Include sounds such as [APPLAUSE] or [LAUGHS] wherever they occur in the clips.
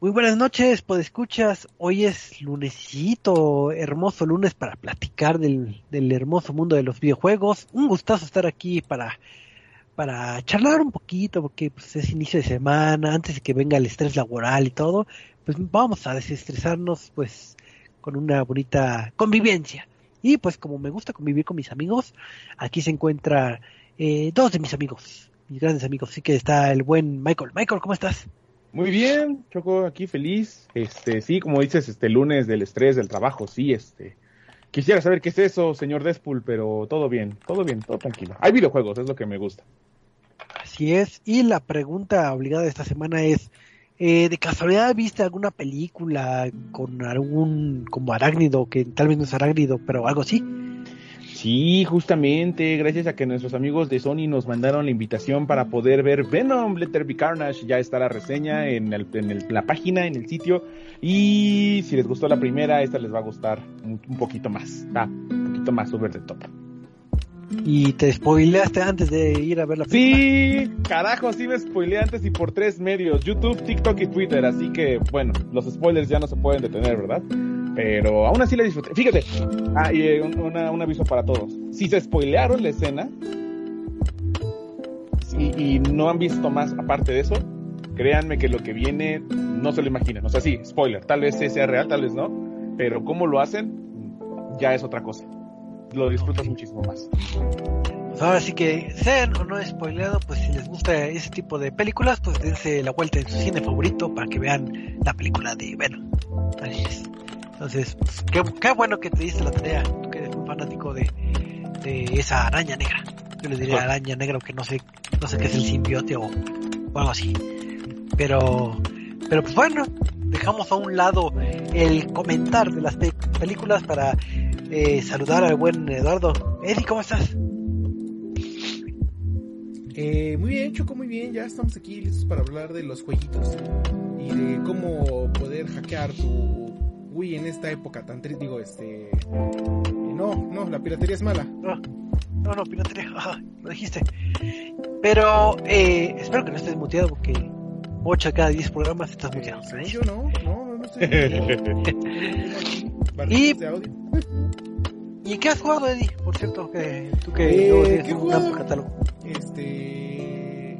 Muy buenas noches, pues escuchas. Hoy es lunesito, hermoso lunes para platicar del, del, hermoso mundo de los videojuegos. Un gustazo estar aquí para, para charlar un poquito, porque pues, es inicio de semana, antes de que venga el estrés laboral y todo. Pues vamos a desestresarnos, pues, con una bonita convivencia. Y pues como me gusta convivir con mis amigos, aquí se encuentra eh, dos de mis amigos, mis grandes amigos. Así que está el buen Michael. Michael, ¿cómo estás? Muy bien, Choco, aquí feliz. Este, sí, como dices, este lunes del estrés del trabajo, sí, este. Quisiera saber qué es eso, señor Despul, pero todo bien, todo bien, todo tranquilo. Hay videojuegos, es lo que me gusta. Así es, y la pregunta obligada de esta semana es, eh, ¿de casualidad viste alguna película con algún, como arácnido, que tal vez no es arácnido, pero algo así? Sí, justamente, gracias a que nuestros amigos de Sony nos mandaron la invitación para poder ver Venom, Letter Be Carnage, ya está la reseña en, el, en el, la página, en el sitio, y si les gustó la primera, esta les va a gustar un, un poquito más, ah, un poquito más over the top. ¿Y te spoileaste antes de ir a ver la película? Sí, carajo, sí me spoileé antes y por tres medios, YouTube, TikTok y Twitter, así que, bueno, los spoilers ya no se pueden detener, ¿verdad? Pero aún así la disfruté. Fíjate, ah, y eh, un, una, un, aviso para todos. Si se spoilearon la escena y, y, no han visto más aparte de eso, créanme que lo que viene no se lo imaginan. O sea, sí, spoiler, tal vez sea real, tal vez no, pero cómo lo hacen ya es otra cosa. Lo disfrutas okay. muchísimo más. Pues ahora sí que sean o no spoileado, pues si les gusta ese tipo de películas, pues dense la vuelta en su cine favorito para que vean la película de Venom. Así es. Entonces, pues, qué, qué, bueno que te diste la tarea, tú que eres un fanático de, de esa araña negra. Yo le diría bueno. araña negra, aunque no sé, no sé qué es el simbiote o, o algo así. Pero, pero pues bueno, dejamos a un lado el comentar de las pe películas para eh, saludar al buen Eduardo. Eddie, ¿cómo estás? Eh, muy bien, Choco, muy bien. Ya estamos aquí listos para hablar de los jueguitos y de cómo poder hackear tu Wii en esta época tan triste. Digo, este. No, no, la piratería es mala. No, no, no piratería, ajá, [LAUGHS] lo dijiste. Pero eh, espero que no estés muteado porque 8 de cada 10 programas estás muteado. ¿eh? Yo no, no, no estoy [LAUGHS] y, ¿Y qué has jugado, Eddie? Por cierto, que tú que eh, tienes un gran catálogo. Este.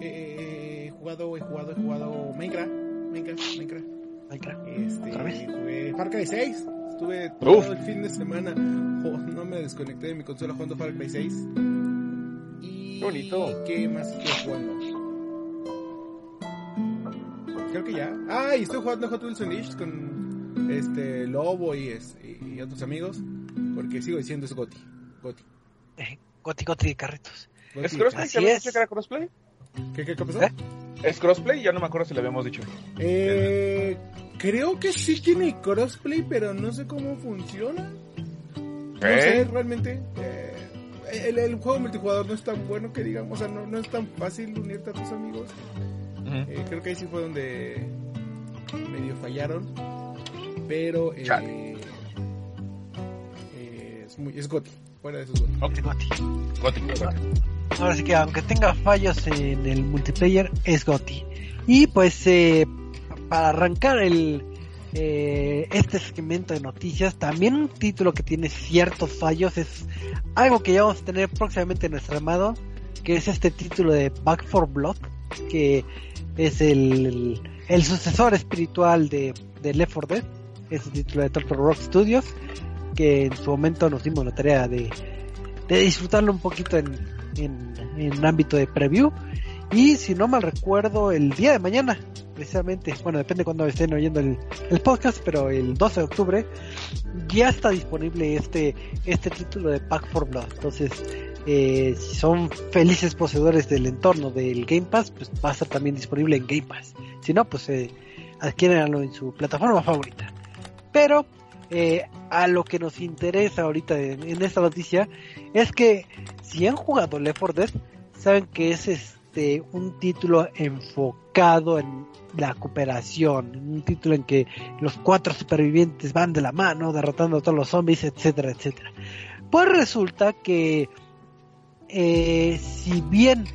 Eh, he jugado, he jugado, he jugado Minecraft. Minecraft, Minecraft. Minecraft. Este, ¿Otra vez? Jugué Far Cry 6. Estuve todo Uf. el fin de semana. Oh, no me desconecté de mi consola jugando Far Cry 6. Y. Bonito. ¿Qué más estoy jugando? Creo que ya. Ah, y estoy jugando Hot Wheels Unleashed con este Lobo y, y, otros amigos. Porque sigo diciendo es Goti. Goti. Eh, [LAUGHS] Goti, Goti de carritos. Goti. ¿Es crossplay? Así ¿Ya es. que era crossplay? ¿Qué, qué, qué pasó? ¿Eh? ¿Es crossplay? Ya no me acuerdo si le habíamos dicho. Eh, creo que sí tiene crossplay, pero no sé cómo funciona. No ¿Eh? sé, realmente. Eh, el, el, juego multijugador no es tan bueno que digamos, o sea, no, no es tan fácil unirte a tus amigos. Uh -huh. eh, creo que ahí sí fue donde medio fallaron. Pero eh, eh, es, muy, es Goti. Fuera de esos Goti. Okay. Goti. Goti. Goti. Ahora sí que aunque tenga fallos en el multiplayer, es Goti. Y pues eh, para arrancar el eh, este segmento de noticias, también un título que tiene ciertos fallos es algo que ya vamos a tener próximamente en nuestro armado, que es este título de Back for Blood, que es el, el, sucesor espiritual de, de Left 4 Dead, es el título de Turtle Rock Studios, que en su momento nos dimos la tarea de, de disfrutarlo un poquito en, en, en ámbito de preview. Y si no mal recuerdo, el día de mañana, precisamente, bueno, depende de cuando estén oyendo el, podcast, pero el 12 de octubre ya está disponible este, este título de Pack for Blood. Entonces, eh, si son felices poseedores del entorno del Game Pass, pues va a estar también disponible en Game Pass. Si no, pues eh, adquiérenlo en su plataforma favorita. Pero eh, a lo que nos interesa ahorita en, esta noticia es que si han jugado Left 4 Dead, saben que es este un título enfocado en la cooperación, un título en que los cuatro supervivientes van de la mano, derrotando a todos los zombies, etcétera, etcétera. Pues resulta que eh, si bien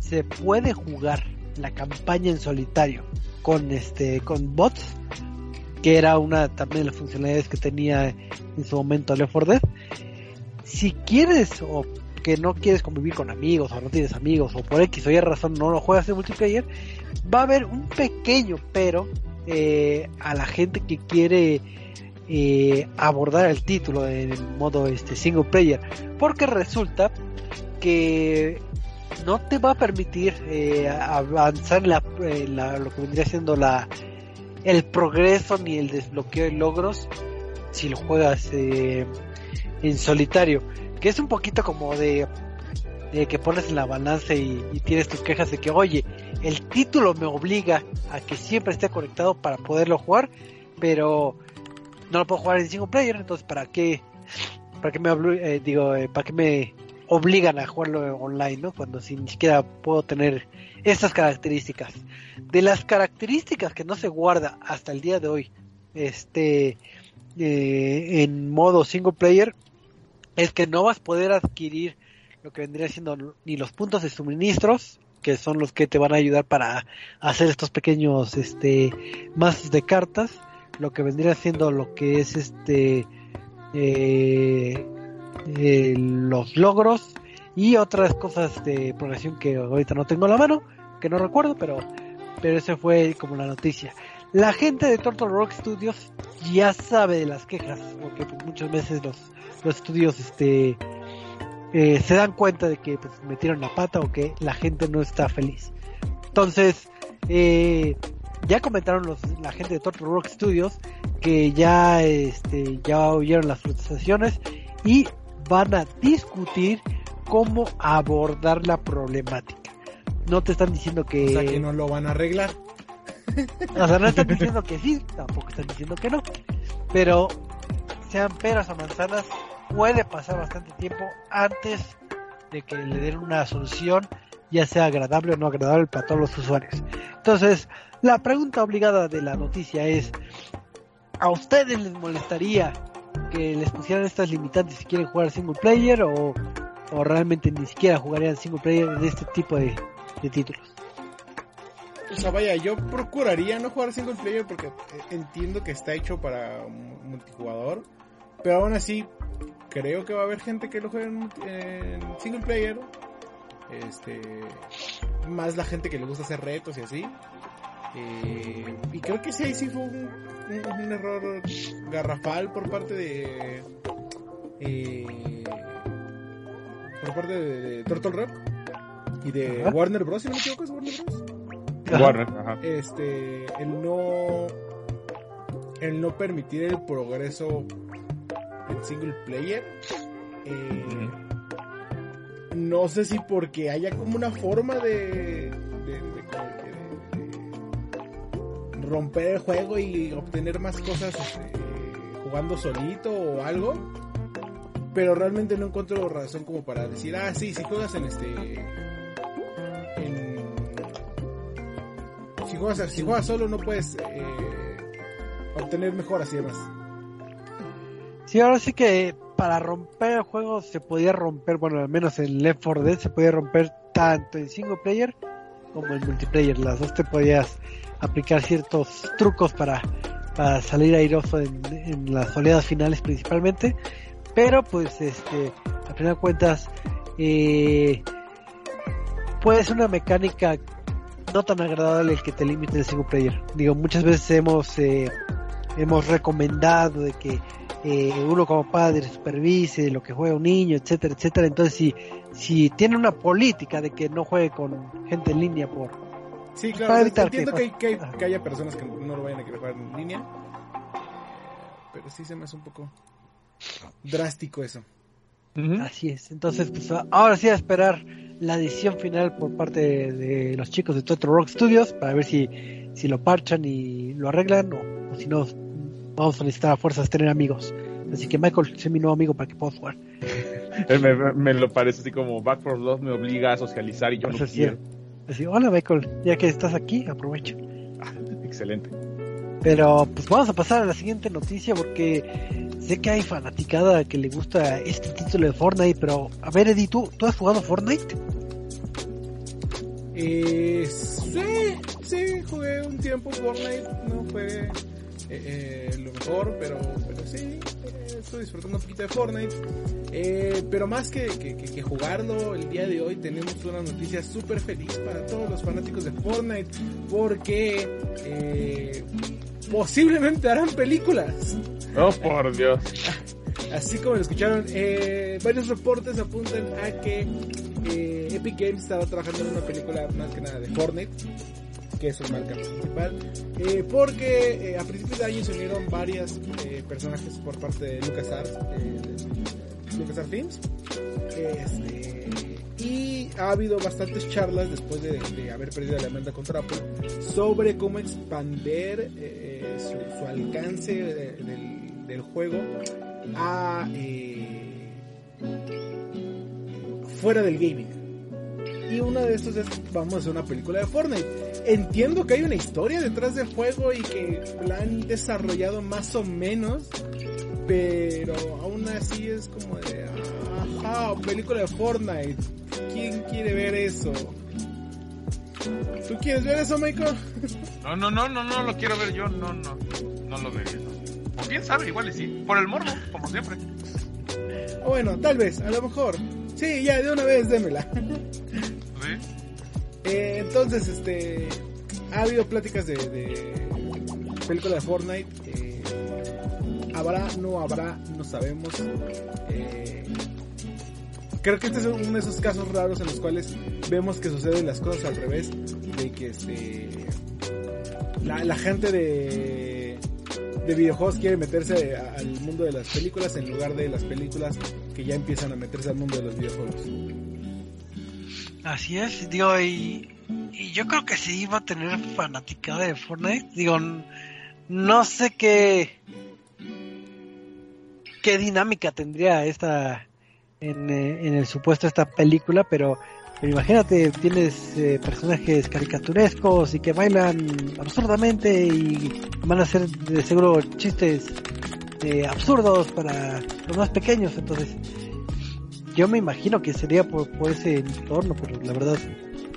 se puede jugar la campaña en solitario con este con bots que era una también de las funcionalidades que tenía en su momento Left 4 Dead. Si quieres o que no quieres convivir con amigos o no tienes amigos o por X o Y razón no lo juegas en multiplayer va a haber un pequeño pero eh, a la gente que quiere eh, abordar el título en modo este single player. Porque resulta que no te va a permitir eh, avanzar en, la, lo que vendría siendo la el progreso ni el desbloqueo de logros si lo juegas eh, en solitario. Que es un poquito como de, de que pones en la balanza y, tienes tus quejas de que oye el título me obliga a que siempre esté conectado para poderlo jugar pero no lo puedo jugar en single player entonces para qué para qué me eh, digo eh, para qué me obligan a jugarlo online, ¿no? Cuando si ni siquiera puedo tener estas características. De las características que no se guarda hasta el día de hoy, este, eh, en modo single player, es que no vas a poder adquirir lo que vendría siendo ni los puntos de suministros, que son los que te van a ayudar para hacer estos pequeños, este, mazos de cartas, lo que vendría siendo lo que es este, eh, los logros y otras cosas de progresión que ahorita no tengo a la mano, que no recuerdo, pero, pero ese fue como la noticia. La gente de Turtle Rock Studios ya sabe de las quejas, porque pues, muchas veces los, los estudios este, eh, se dan cuenta de que pues, metieron la pata o que la gente no está feliz. Entonces, eh, ya comentaron los, la gente de Turtle Rock Studios que ya, este, ya oyeron las protestaciones y van a discutir cómo abordar la problemática. No te están diciendo que... O sea, que no lo van a arreglar. [LAUGHS] O sea, no están diciendo que sí, tampoco están diciendo que no. Pero, sean peras o manzanas, puede pasar bastante tiempo antes de que le den una solución, ya sea agradable o no agradable para todos los usuarios. Entonces, la pregunta obligada de la noticia es, ¿a ustedes les molestaría que les pusieran estas limitantes si quieren jugar single player o, o realmente ni siquiera jugarían single player en este tipo de, de títulos. O sea, vaya, yo procuraría no jugar single player porque entiendo que está hecho para multijugador, pero aún así creo que va a haber gente que lo juegue en, en single player. Este, más la gente que le gusta hacer retos y así. Eh, y creo que sí, sí fue un, un, error garrafal por parte de. Eh, por parte de, de, Turtle Rock y de. Warner Bros. Si no me equivoco, es Warner Bros. Warner, ajá. Este, el no. El no permitir el progreso en single player. Eh, mm. No sé si porque haya como una forma de romper el juego y obtener más cosas este, jugando solito o algo. Pero realmente no encuentro razón como para decir, ah, sí, si juegas en este. En, si, juegas, si juegas solo no puedes eh, obtener mejoras y demás. Sí, ahora sí que para romper el juego se podía romper, bueno, al menos en Left 4 Dead se podía romper tanto en single player como en multiplayer. Las dos te podías aplicar ciertos trucos para, para salir airoso en, las oleadas finales principalmente. Pero pues este, a final de cuentas, eh, puede ser una mecánica no tan agradable el que te limite el single player. Digo, muchas veces hemos, eh, hemos recomendado de que eh, uno como padre supervise lo que juega un niño, etcétera, etcétera. Entonces, si, si tiene una política de que no juegue con gente en línea por, Sí, claro, entiendo que, que, haya personas que no lo vayan a querer jugar en línea. Pero sí se me hace un poco drástico eso. Uh -huh. Así es. Entonces, pues ahora sí a esperar la edición final por parte de, de los chicos de Total Rock Studios para ver si, si lo parchan y lo arreglan o, o si no, vamos a necesitar a fuerzas tener amigos. Así que Michael, sé mi nuevo amigo para que pueda jugar. [LAUGHS] me, me, lo parece así como Back for Love me obliga a socializar y yo no quiero. Así, hola Michael, ya que estás aquí, aprovecho. Excelente. Pero pues vamos a pasar a la siguiente noticia porque sé que hay fanaticada que le gusta este título de Fortnite, pero a ver Eddie, ¿tú, ¿tú has jugado Fortnite? Eh, sí, Sí, jugué un tiempo Fortnite, no fue eh, eh, lo mejor, pero, pero sí, eh, estoy disfrutando un poquito de Fortnite. pero más que, que, jugarlo el día de hoy, tenemos una noticia súper feliz para todos los fanáticos de Fortnite, porque posiblemente harán películas. Oh, por Dios. [LAUGHS] Así como lo escucharon, varios reportes apuntan a que Epic Games estaba trabajando en una película más que nada de Fortnite que es su marca principal, eh, porque eh, a principios de año se unieron varios eh, personajes por parte de LucasArts, LucasArts Films, este, y ha habido bastantes charlas después de, haber perdido la demanda contra Apple sobre cómo expander su, alcance del, del, juego a fuera del gaming y uno de estos es vamos a hacer una película de Fortnite. Entiendo que hay una historia detrás del juego y que la han desarrollado más o menos, pero aún así es como de, ajá, película de Fortnite. ¿Quién quiere ver eso? ¿Tú quieres ver eso, Michael? [LAUGHS] No, no, no, no, no lo quiero ver yo, no, no, no lo vería. O quién sabe, igual y sí, por el morbo, como siempre. Bueno, tal vez, a lo mejor. Sí, ya, de una vez démela. [LAUGHS] Eh, entonces, este, ha habido pláticas de, de película de Fortnite. Eh, habrá, no habrá, no sabemos. Eh, creo que este es uno de esos casos raros en los cuales vemos que suceden las cosas al revés. De que este, la, gente de, de videojuegos quiere meterse al mundo de las películas en lugar de las películas que ya empiezan a meterse al mundo de los videojuegos. Así es, digo, y, yo creo que sí iba a tener fanaticada de Fortnite. Digo, no sé qué qué dinámica tendría esta en, eh, en el supuesto esta película, pero, imagínate, tienes eh, personajes caricaturescos y que bailan absurdamente y van a ser de seguro chistes eh, absurdos para los más pequeños, entonces yo me imagino que sería por, ese entorno, pero la verdad.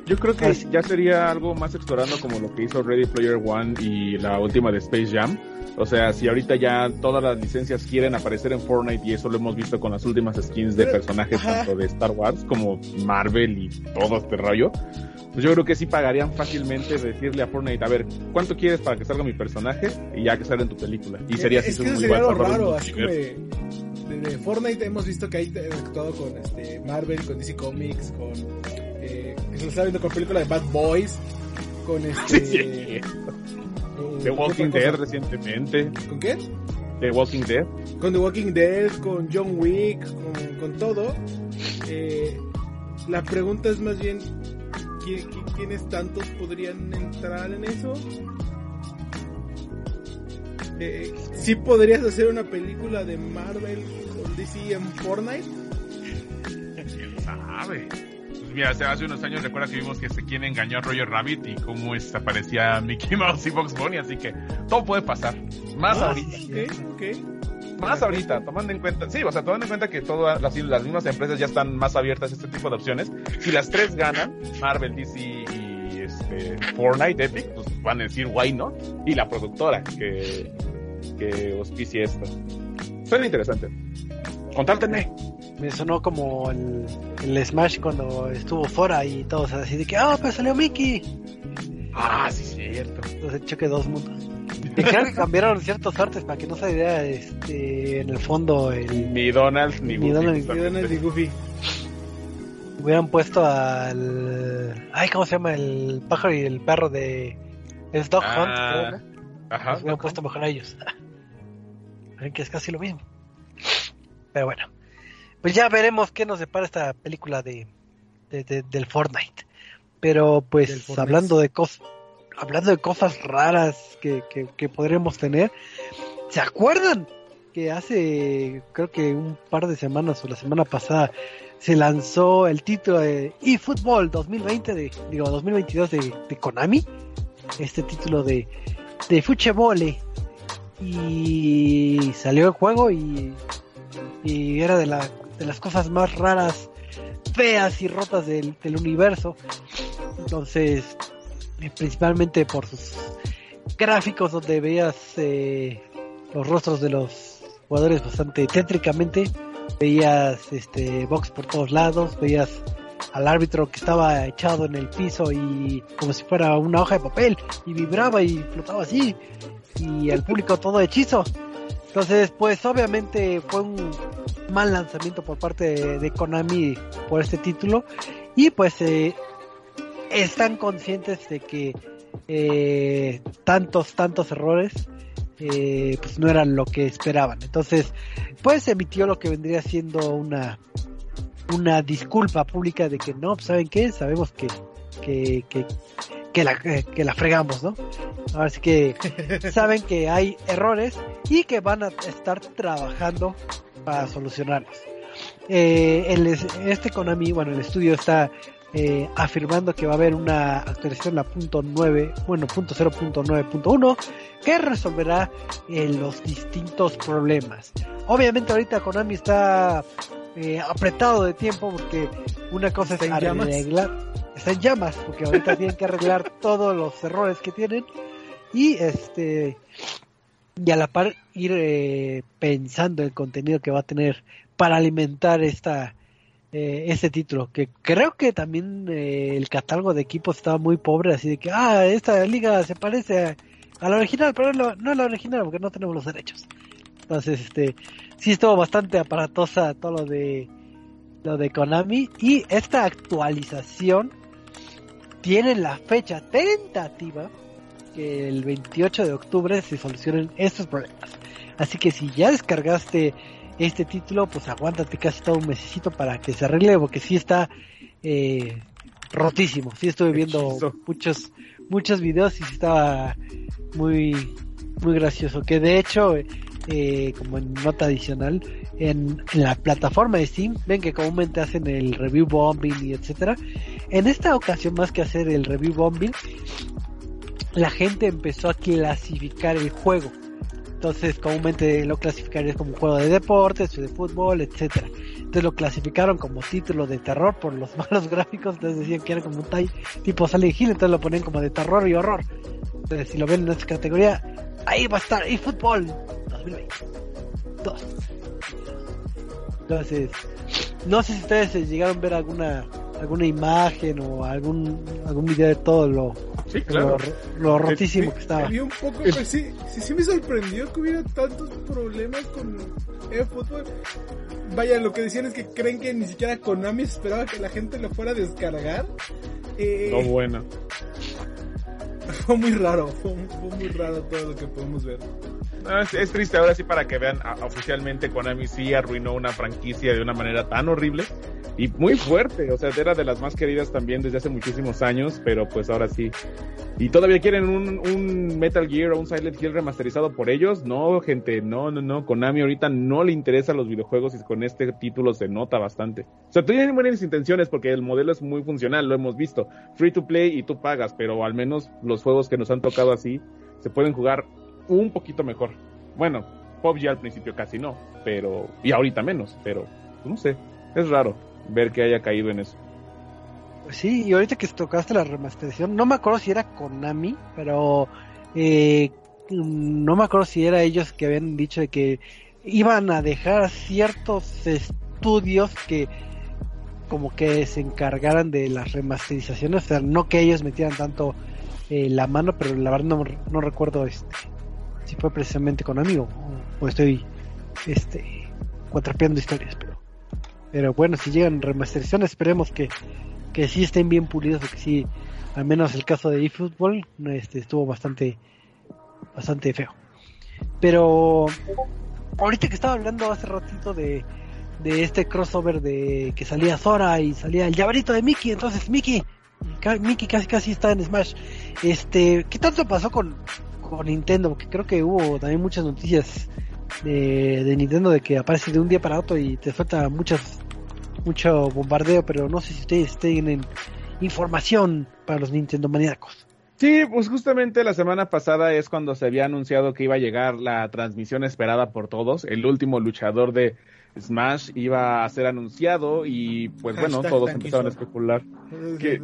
Yo creo que ya sería algo más explorando como lo que hizo Ready Player One y la última de Space Jam. O sea, si ahorita ya todas las licencias quieren aparecer en Fortnite y eso lo hemos visto con las últimas skins de personajes tanto de Star Wars como Marvel y todo este rollo, pues yo creo que sí pagarían fácilmente decirle a Fortnite, a ver, ¿cuánto quieres para que salga mi personaje? Y ya que salga en tu película. Y sería así es que sería raro, así como de, Fortnite hemos visto que hay actuado con este Marvel, con DC Comics, con eh, se lo está viendo con película de Bad Boys, con [LAUGHS] este sí, eh, The Walking Dead recientemente. ¿Con qué? The Walking Dead. Con The Walking Dead, con John Wick, con, con todo. Eh, la pregunta es más bien ¿quiénes tantos podrían entrar en eso? Eh, ¿Sí podrías hacer una película de Marvel con DC en Fortnite? ¿Quién sabe? Pues mira, hace, unos años recuerda que vimos que se quien engañó a Roger Rabbit y cómo aparecía Mickey Mouse y Box Bunny, así que todo puede pasar. Más ah, ahorita. Más ahorita, tomando en cuenta, sí, o sea, tomando en cuenta que todas las, las mismas empresas ya están más abiertas a este tipo de opciones. Si las tres ganan, Marvel, DC y este, Fortnite, Epic, pues van a decir why not. Y la productora que, que auspicie esto. Suena interesante. Contártenme. Me sonó como el, el, Smash cuando estuvo fuera y todos así de que, ah, pues salió Mickey. Ah, sí, cierto. Entonces choque dos mundos. [LAUGHS] Dijeron que cambiaron ciertos artes para que no se vea este, en el fondo el... Ni Donald ni, ni Goofy. Donald, ni Goofy. Hubieran puesto al... Ay, ¿cómo se llama? El pájaro y el perro de... Es Dog Hunt, ah, Ajá. hubieran puesto mejor a ellos. [LAUGHS] que es casi lo mismo. Pero bueno. Pues ya veremos qué nos depara esta película de, de, del Fortnite. Pero pues hablando de cosas hablando de cosas raras que, que, podremos tener, ¿se acuerdan? Que hace, creo que un par de semanas o la semana pasada, se lanzó el título de eFootball 2020, de, digo 2022 de, de Konami, este título de, de Fuchebole, y salió el juego y, y era de, la, de las cosas más raras, feas y rotas del, del universo. Entonces, eh, principalmente por sus gráficos donde veías eh, los rostros de los jugadores bastante tétricamente, veías este box por todos lados, veías al árbitro que estaba echado en el piso y como si fuera una hoja de papel y vibraba y flotaba así y el público todo hechizo. Entonces, pues obviamente fue un mal lanzamiento por parte de, Konami por este título y pues eh, están conscientes de que eh, tantos, tantos errores eh, pues no eran lo que esperaban. Entonces, pues emitió lo que vendría siendo una una disculpa pública de que no, pues, ¿saben qué? Sabemos que, que, que, que la, que la fregamos, ¿no? Ahora sí que [LAUGHS] saben que hay errores y que van a estar trabajando para solucionarlos. Eh, el, este Konami, bueno, el estudio está eh, afirmando que va a haber una actualización la punto .9, bueno, punto .0.9.1 que resolverá eh, los distintos problemas. Obviamente ahorita Konami está eh, apretado de tiempo porque una cosa es arreglar, está en llamas porque ahorita tienen que arreglar [LAUGHS] todos los errores que tienen y este y a la par ir eh, pensando el contenido que va a tener para alimentar esta eh, este título que creo que también el catálogo de equipos estaba muy pobre así de que ah esta liga se parece a, la original pero no, no es la original porque no tenemos los derechos. Entonces este sí estuvo bastante aparatosa todo lo de lo de Konami y esta actualización tiene la fecha tentativa que el 28 de octubre se solucionen estos problemas. Así que si ya descargaste este título, pues aguántate casi todo un mesecito para que se arregle, porque sí está eh, rotísimo. Sí estuve viendo muchos muchos videos y sí estaba muy muy gracioso. Que de hecho eh, como en nota adicional, en, la plataforma de Steam, ven que comúnmente hacen el review bombing y etcétera. En esta ocasión, más que hacer el review bombing, la gente empezó a clasificar el juego. Entonces, comúnmente lo clasificarías como un juego de deportes, de fútbol, etcétera. Entonces lo clasificaron como título de terror por los [LAUGHS] malos gráficos, entonces decían que era como un tipo Silent Hill, entonces lo ponen como de terror y horror. Entonces, si lo ven en esta categoría, ahí va a estar, y fútbol, entonces, no sé si ustedes llegaron a ver alguna alguna imagen o algún algún video de todo lo lo, rotísimo que estaba. un poco, pues, sí, sí, sí me sorprendió que hubiera tantos problemas con eFootball. Vaya, lo que decían es que creen que ni siquiera Konami esperaba que la gente lo fuera a descargar. Eh, no bueno. [LAUGHS] Fue muy raro, fue muy raro todo lo que podemos ver es, triste ahora sí para que vean, oficialmente Konami sí arruinó una franquicia de una manera tan horrible y muy fuerte, o sea, era de las más queridas también desde hace muchísimos años, pero pues ahora sí. ¿Y todavía quieren un, un Metal Gear o un Silent Hill remasterizado por ellos? No, gente, no, no, no, Konami ahorita no le interesan los videojuegos y con este título se nota bastante. O sea, tienen buenas intenciones porque el modelo es muy funcional, lo hemos visto. Free to play y tú pagas, pero al menos los juegos que nos han tocado así se pueden jugar un poquito mejor. Bueno, ya al principio casi no, pero y ahorita menos, pero no sé, es raro ver que haya caído en eso. Pues sí, y ahorita que tocaste la remasterización, no me acuerdo si era Konami, pero eh, no me acuerdo si era ellos que habían dicho de que iban a dejar ciertos estudios que como que se encargaran de las remasterizaciones, o sea, no que ellos metieran tanto eh, la mano, pero la verdad no, no recuerdo este si fue precisamente con amigo o, estoy este cuatrapeando historias pero pero bueno si llegan remasterizaciones esperemos que que sí estén bien pulidos que sí al menos el caso de eFootball este estuvo bastante bastante feo. Pero ahorita que estaba hablando hace ratito de de este crossover de que salía Zora y salía el llaverito de Mickey entonces Mickey Mickey casi casi está en Smash. Este qué tanto pasó con con Nintendo, porque creo que hubo también muchas noticias de, Nintendo de que aparece de un día para otro y te falta muchas mucho bombardeo, pero no sé si ustedes tienen información para los Nintendo maníacos. Sí, pues justamente la semana pasada es cuando se había anunciado que iba a llegar la transmisión esperada por todos. El último luchador de Smash iba a ser anunciado y pues bueno, todos empezaron a especular que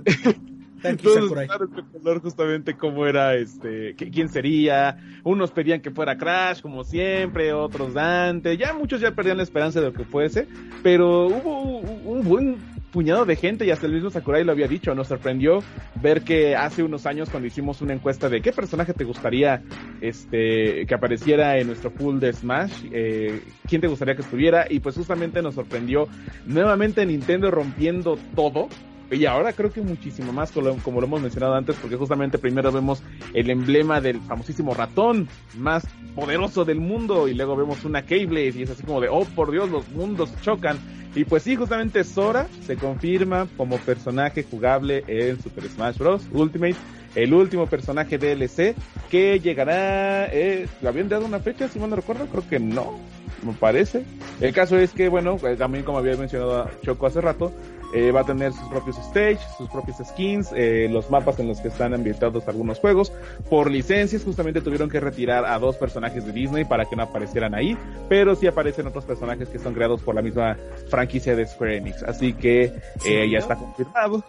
Todos Sakurai. estaban especulando justamente cómo era, este, quién sería. Unos pedían que fuera Crash, como siempre, otros Dante. Ya muchos ya perdían la esperanza de lo que fuese, pero hubo un, un buen puñado de gente y hasta el mismo Sakurai lo había dicho. Nos sorprendió ver que hace unos años cuando hicimos una encuesta de qué personaje te gustaría, este, que apareciera en nuestro pool de Smash, eh, quién te gustaría que estuviera y pues justamente nos sorprendió nuevamente Nintendo rompiendo todo. Y ahora creo que muchísimo más, como, lo hemos mencionado antes, porque justamente primero vemos el emblema del famosísimo ratón más poderoso del mundo, y luego vemos una Keyblade, y es así como de, oh por Dios, los mundos chocan. Y pues sí, justamente Sora se confirma como personaje jugable en Super Smash Bros. Ultimate, el último personaje DLC que llegará, eh, ¿le habían dado una fecha, si mal no recuerdo? Creo que no, me parece. El caso es que, bueno, eh, también como había mencionado Choco hace rato, eh, va a tener sus propios stage, sus propios skins, eh, los mapas en los que están ambientados algunos juegos. Por licencias, justamente tuvieron que retirar a dos personajes de Disney para que no aparecieran ahí, pero sí aparecen otros personajes que son creados por la misma franquicia de Square Enix. Así que eh, ya está confirmado.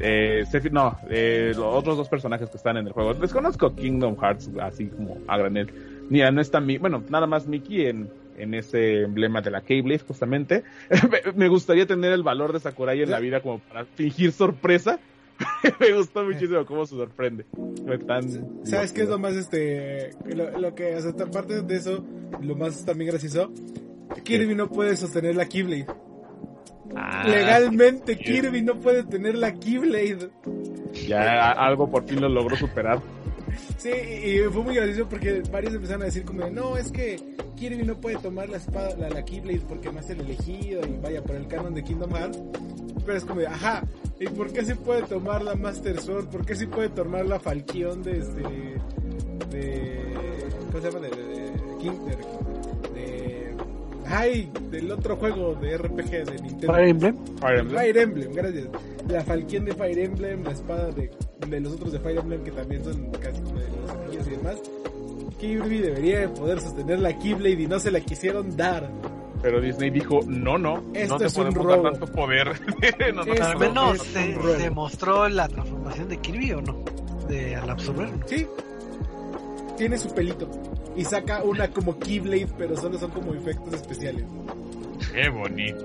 Eh, no, eh, los otros dos personajes que están en el juego. Desconozco Kingdom Hearts así como a granel. Mira, no está mi, bueno, nada más Mickey en, en ese emblema de la Keyblade, justamente. [LAUGHS] me, gustaría tener el valor de Sakurai en la vida como para fingir sorpresa. [LAUGHS] me gustó muchísimo cómo se sorprende. Fue tan ¿Sabes qué es lo más, este, lo, lo que, o sea, aparte de eso, lo más también gracioso? Kirby no puede sostener la Keyblade. Ah, Legalmente. Kirby no puede tener la Keyblade. Ya algo por fin lo logró superar. Sí, y fue muy gracioso porque varios empezaron a decir como, de, no, es que Kirby no puede tomar la espada, la, la Keyblade porque no es el elegido y vaya por el canon de Kingdom Hearts. Pero es como de, ajá, ¿y por qué sí puede tomar la Master Sword? ¿Por qué sí puede tomar la Falchion de este, de, ¿cómo se llama? De, de, de King, de, de, ay, del otro juego de RPG de Nintendo. Fire Emblem. Fire Emblem. Fire Emblem, gracias. La Falcon de Fire Emblem, la espada de, de los otros de Fire Emblem que también son casi Kirby debería de poder sostener la Keyblade y no se la quisieron dar. Pero Disney dijo, no, no, Esto no te es un podemos dar robo. tanto poder. [LAUGHS] no, no, Esto menos es se, un se mostró la transformación de Kirby o no? De al absorber. Sí. Tiene su pelito. Y saca una como Keyblade, pero solo son como efectos especiales. Qué bonito.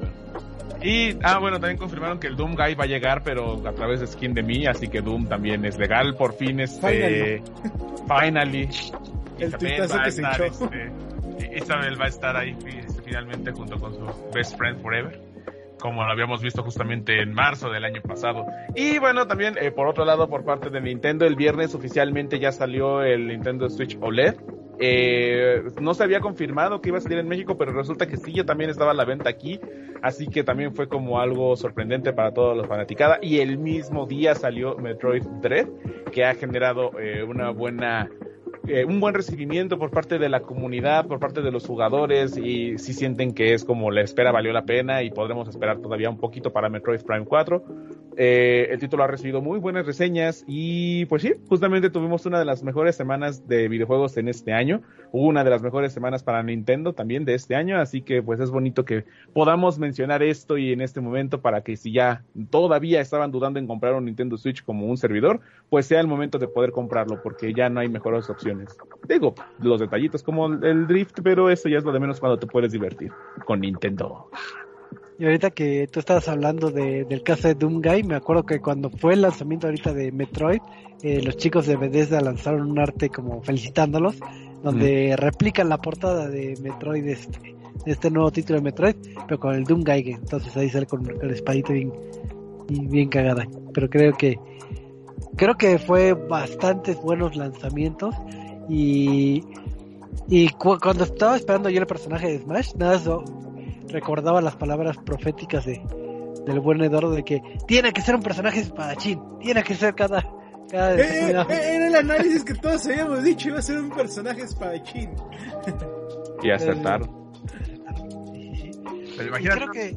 Y, ah, bueno, también confirmaron que el Doom Guy va a llegar, pero a través de skin de mí, así que Doom también es legal, por fin, este, finally. [LAUGHS] El Isabel tuitazo va a que se estar, echó. este, Isabel va a estar ahí finalmente junto con su best friend forever, como lo habíamos visto justamente en marzo del año pasado. Y bueno, también eh, por otro lado, por parte de Nintendo, el viernes oficialmente ya salió el Nintendo Switch OLED. Eh, no se había confirmado que iba a salir en México, pero resulta que sí, ya también estaba a la venta aquí. Así que también fue como algo sorprendente para todos los fanaticadas. Y el mismo día salió Metroid Dread, que ha generado eh, una buena eh, un buen recibimiento por parte de la comunidad, por parte de los jugadores y si sienten que es como la espera valió la pena y podremos esperar todavía un poquito para Metroid Prime 4. Eh, el título ha recibido muy buenas reseñas y pues sí, justamente tuvimos una de las mejores semanas de videojuegos en este año. Una de las mejores semanas para Nintendo también de este año, así que pues es bonito que podamos mencionar esto y en este momento para que si ya todavía estaban dudando en comprar un Nintendo Switch como un servidor, pues sea el momento de poder comprarlo porque ya no hay mejores opciones. Digo, los detallitos como el drift, pero eso ya es lo de menos cuando te puedes divertir con Nintendo. Y ahorita que tú estabas hablando de, del caso de Doom Guy, me acuerdo que cuando fue el lanzamiento ahorita de Metroid, eh, los chicos de Bethesda lanzaron un arte como felicitándolos, donde replican la portada de Metroid, este, este nuevo título de Metroid, pero con el Doom Guy, entonces ahí sale con, con el espadito bien, bien cagada. Pero creo que creo que fue bastantes buenos lanzamientos y y cu- cuando estaba esperando yo el personaje de Smash, nada eso recordaba las palabras proféticas de del buen Eduardo de que tiene que ser un personaje espadachín, tiene que ser cada cada Eh, eh, era el análisis que todos habíamos dicho, iba a ser un personaje espadachín. Y acertaron. Sí, sí, sí. Pero imagínate creo que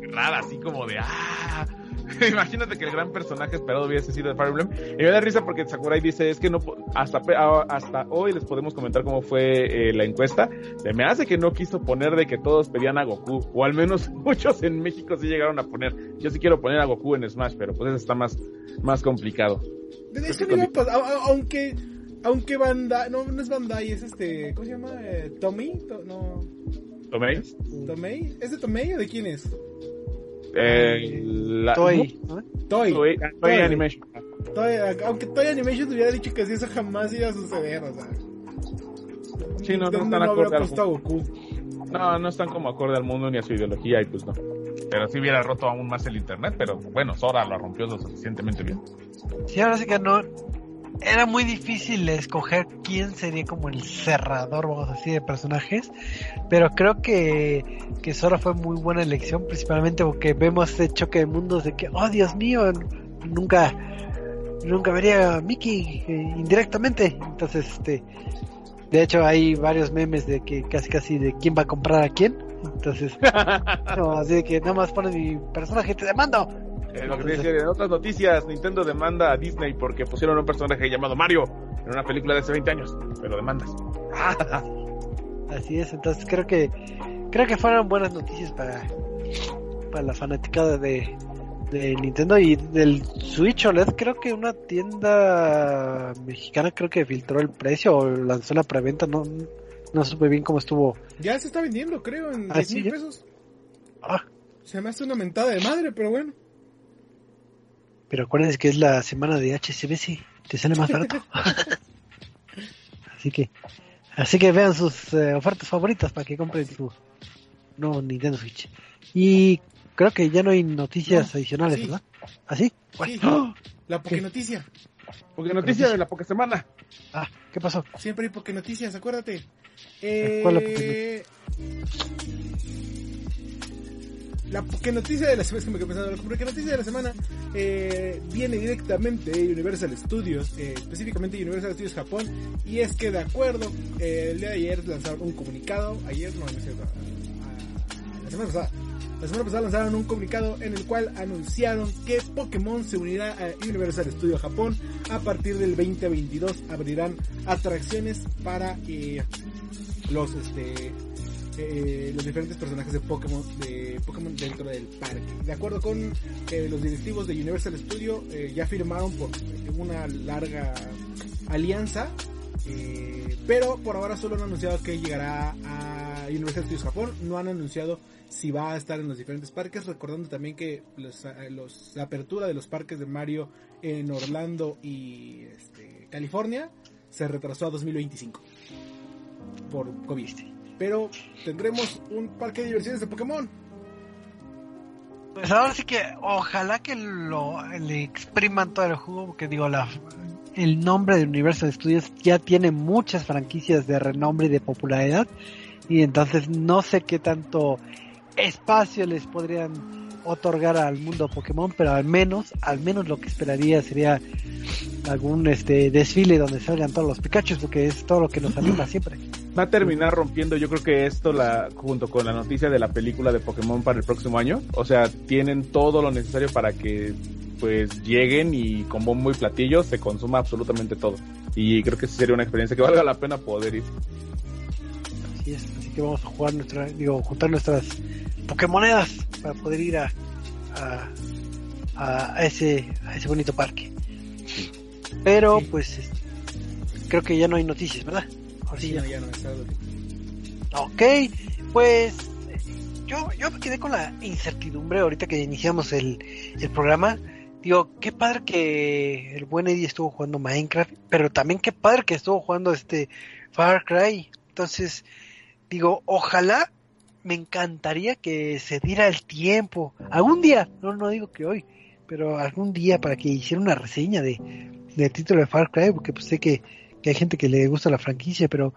cerrada, así como de, ah, [LAUGHS] Imagínate que el gran personaje esperado hubiese sido de Fire Emblem. Y me da risa porque Sakurai dice, es que no hasta hasta hoy les podemos comentar cómo fue eh, la encuesta. Se me hace que no quiso poner de que todos pedían a Goku, o al menos [LAUGHS] muchos en México sí llegaron a poner. Yo sí quiero poner a Goku en Smash, pero pues eso está más, más complicado. aunque aunque Bandai, no, no es Bandai, es este, ¿cómo se llama? Eh, ¿Tommy? no. ¿Tomei? ¿Tomei? ¿Es de Tomei o de quién es? Eh, la, Toy. Toy. Toy, Toy, Animation. Toy, aunque Toy Animation te hubiera dicho que si eso jamás iba a suceder, o sea. Sí, no, no están acorde al mundo. No, no están como acorde al mundo ni a su ideología y pues no. Pero sí hubiera roto aún más el internet, pero bueno, Sora lo rompió lo suficientemente bien. Sí, ahora sí que no, era muy difícil escoger quién sería como el cerrador, vamos a decir, de personajes, pero creo que, que Sora fue muy buena elección, principalmente porque vemos ese choque de mundos de que, oh Dios mío, nunca, nunca vería a Mickey eh, indirectamente, entonces, este, de hecho hay varios memes de que casi casi de quién va a comprar a quién, entonces, [LAUGHS] no, así de que nada más pones mi personaje, te demando, eh, lo que en otras noticias, Nintendo demanda a Disney porque pusieron un personaje llamado Mario en una película de hace 20 años, pero demandas. [LAUGHS] Así es, entonces creo que creo que fueron buenas noticias para para la fanaticada de, de Nintendo y del Switch OLED creo que una tienda mexicana creo que filtró el precio o lanzó la preventa, no no supe bien cómo estuvo. Ya se está vendiendo, creo, en 10 ¿Ah, mil pesos. Ah. Se me hace una mentada de madre, pero bueno. Pero acuérdense que es la semana de HCBC, te sale más barato. [LAUGHS] [LAUGHS] así que, así que vean sus eh, ofertas favoritas para que compren su nuevo Nintendo Switch. Y creo que ya no hay noticias adicionales, ¿verdad? ¿Así? ¿Ah, [GASPS] La Pokenoticia. Pokenoticia de la Pokesemana. Ah, ¿qué pasó? Siempre hay Pokenoticias, acuérdate. Eh... ¿Cuál es la la que noticia de la semana, la noticia de la semana eh, viene directamente de Universal Studios, eh, específicamente Universal Studios Japón, y es que de acuerdo, eh, el día de ayer lanzaron un comunicado, ayer no, no es cierto, la semana pasada, la semana pasada lanzaron un comunicado en el cual anunciaron que Pokémon se unirá a Universal Studios Japón a partir del 2022, abrirán atracciones para los este eh, los diferentes personajes de Pokémon, de Pokémon dentro del parque. De acuerdo con eh, los directivos de Universal Studio, eh, ya firmaron por una larga alianza, pero por ahora solo han anunciado que llegará a Universal Studios Japón, no han anunciado si va a estar en los diferentes parques, recordando también que la apertura de los parques de Mario en Orlando y este, California se retrasó a 2025 por COVID pero tendremos un parque de diversiones de Pokémon. Pues ahora sí que ojalá que lo le expriman todo el jugo, porque digo, la, el nombre de Universal Studios ya tiene muchas franquicias de renombre y de popularidad, y entonces no sé qué tanto espacio les podrían otorgar al mundo Pokémon, pero al menos, al menos lo que esperaría sería algún este desfile donde salgan todos los Pikachu, porque es todo lo que nos anima siempre va a terminar rompiendo, yo creo que esto la junto con la noticia de la película de Pokémon para el próximo año, o sea, tienen todo lo necesario para que pues lleguen y con bombo y platillo se consuma absolutamente todo. Y creo que sería una experiencia que valga la pena poder ir. Así es, así que vamos a jugar nuestra, digo, juntar nuestras Pokémonedas para poder ir a, a, a ese a ese bonito parque. Pero pues creo que ya no hay noticias, ¿verdad? Ok, pues yo, yo me quedé con la incertidumbre ahorita que iniciamos el, el programa. Digo, qué padre que el buen Eddie estuvo jugando Minecraft, pero también qué padre que estuvo jugando este Far Cry. Entonces, digo, ojalá me encantaría que se diera el tiempo, algún día, no, no digo que hoy, pero algún día para que hiciera una reseña de, de título de Far Cry, porque pues sé que que hay gente que le gusta la franquicia, pero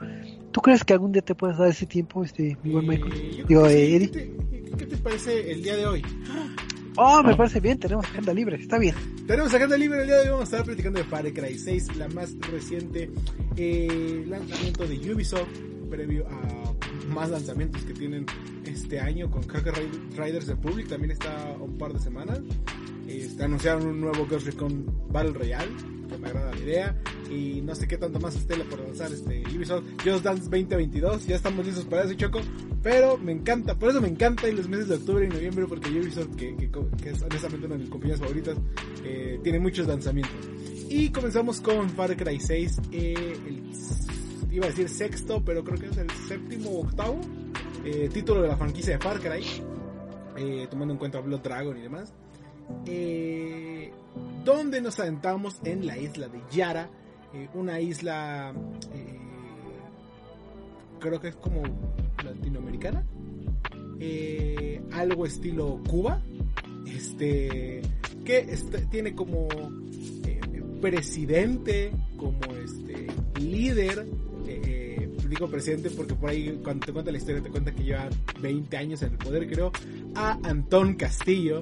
¿tú crees que algún día te puedas dar ese tiempo, este, mi buen Michael? Digo, eh, Eddie. ¿Qué te, parece el día de hoy? Oh, me parece bien, tenemos agenda libre, está bien. Tenemos agenda libre el día de hoy, vamos a estar platicando de Far Cry 6, la más reciente eh, lanzamiento de Ubisoft, previo a más lanzamientos que tienen este año, con que Riders Republic también está un par de semanas. Este, anunciaron un nuevo Ghost Recon Battle Royale, que me agrada la idea. Y no sé qué tanto más estela por lanzar este Ubisoft. Just Dance 2022, ya estamos listos para eso, Choco. Pero me encanta, por eso me encanta en los meses de octubre y noviembre, porque Ubisoft, que, que, que es honestamente una de mis compañías favoritas, eh, tiene muchos lanzamientos. Y comenzamos con Far Cry 6, eh, el, iba a decir sexto, pero creo que es el séptimo o octavo eh, título de la franquicia de Far Cry, eh, tomando en cuenta Blood Dragon y demás. Eh, donde nos adentramos en la isla de Yara, eh, una isla eh, creo que es como latinoamericana, eh, algo estilo Cuba, este que este, tiene como presidente, como este líder, digo presidente porque por ahí cuando te cuenta la historia te cuenta que lleva 20 años en el poder creo, a Antón Castillo,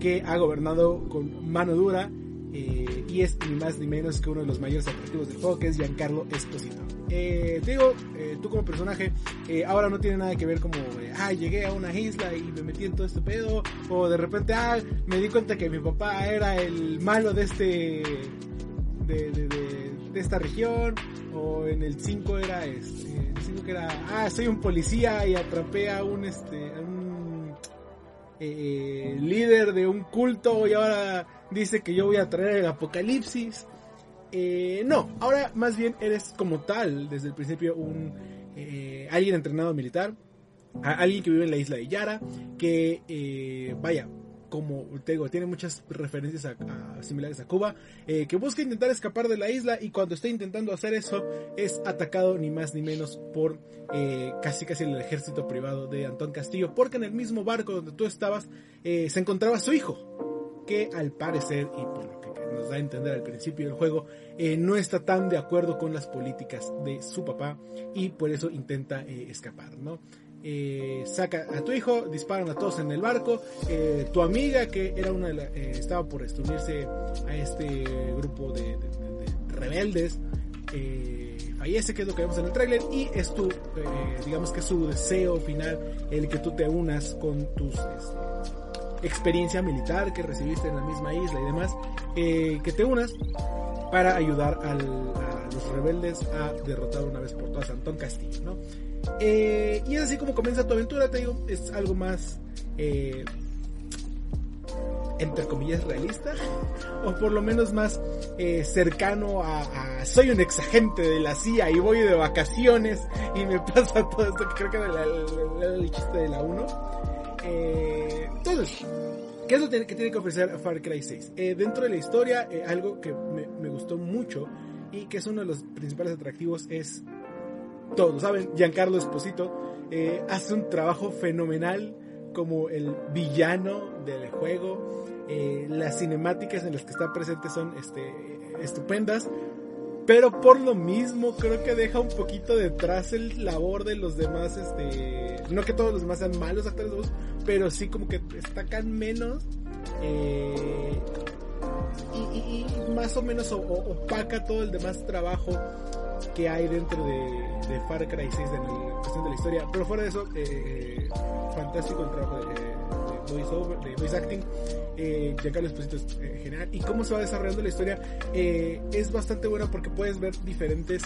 que ha gobernado con mano dura eh, y es ni más ni menos que uno de los mayores atractivos del juego, que es Giancarlo Esposito. Eh, te digo, eh, tú como personaje, ahora no tiene nada que ver como, ah, llegué a una isla y me metí en todo este pedo, o de repente, ah, me di cuenta que mi papá era el malo de este, de, de esta región, o en el 5 era, este, el 5 que era, ah, soy un policía y atrapé a un, este, un eh, líder de un culto y ahora dice que yo voy a traer el apocalipsis. Eh, no, ahora más bien eres como tal, desde el principio, un eh, alguien entrenado militar, alguien que vive en la isla de Yara, que eh, vaya, como te digo, tiene muchas referencias similares a Cuba, eh, que busca intentar escapar de la isla y cuando está intentando hacer eso es atacado ni más ni menos por eh, casi casi el ejército privado de Antón Castillo, porque en el mismo barco donde tú estabas eh, se encontraba su hijo, que al parecer, y por lo que nos da a entender al principio del juego, no está tan de acuerdo con las políticas de su papá y por eso intenta escapar, ¿no? Eh, saca a tu hijo, disparan a todos en el barco, eh, tu amiga que era una de eh, estaba por unirse a este grupo de, de- de- de rebeldes, eh, fallece, que es lo que vemos en el tráiler, y es tu, eh, digamos que es su deseo final, el que tú te unas con tus este, experiencia militar que recibiste en la misma isla y demás, eh, que te unas para ayudar al- a los rebeldes a derrotar una vez por todas a Antón Castillo, ¿no? Eh, y es así como comienza tu aventura, te digo, es algo más, eh, entre comillas, realista, o por lo menos más eh, cercano a, soy un exagente de la CIA y voy de vacaciones y me [LAUGHS] pasa todo esto creo que era el, chiste de la 1. Eh, entonces, ¿Qué es lo que tiene que ofrecer Far Cry 6? Eh, dentro de la historia, algo que me, me gustó mucho y que es uno de los principales atractivos es, todos saben, Giancarlo Esposito eh, hace un trabajo fenomenal como el villano del juego. Eh, las cinemáticas en las que está presente son este, estupendas. Pero por lo mismo creo que deja un poquito detrás el labor de los demás, este, no que todos los demás sean malos actores de voz, pero sí como que destacan menos eh, y, más o menos opaca todo el demás trabajo que hay dentro de, Far Cry 6 en la cuestión de la historia. Pero fuera de eso, eh, fantástico el trabajo de, de voice over, de voice acting. Eh, eh, genial. Y cómo se va desarrollando la historia eh, es bastante bueno porque puedes ver diferentes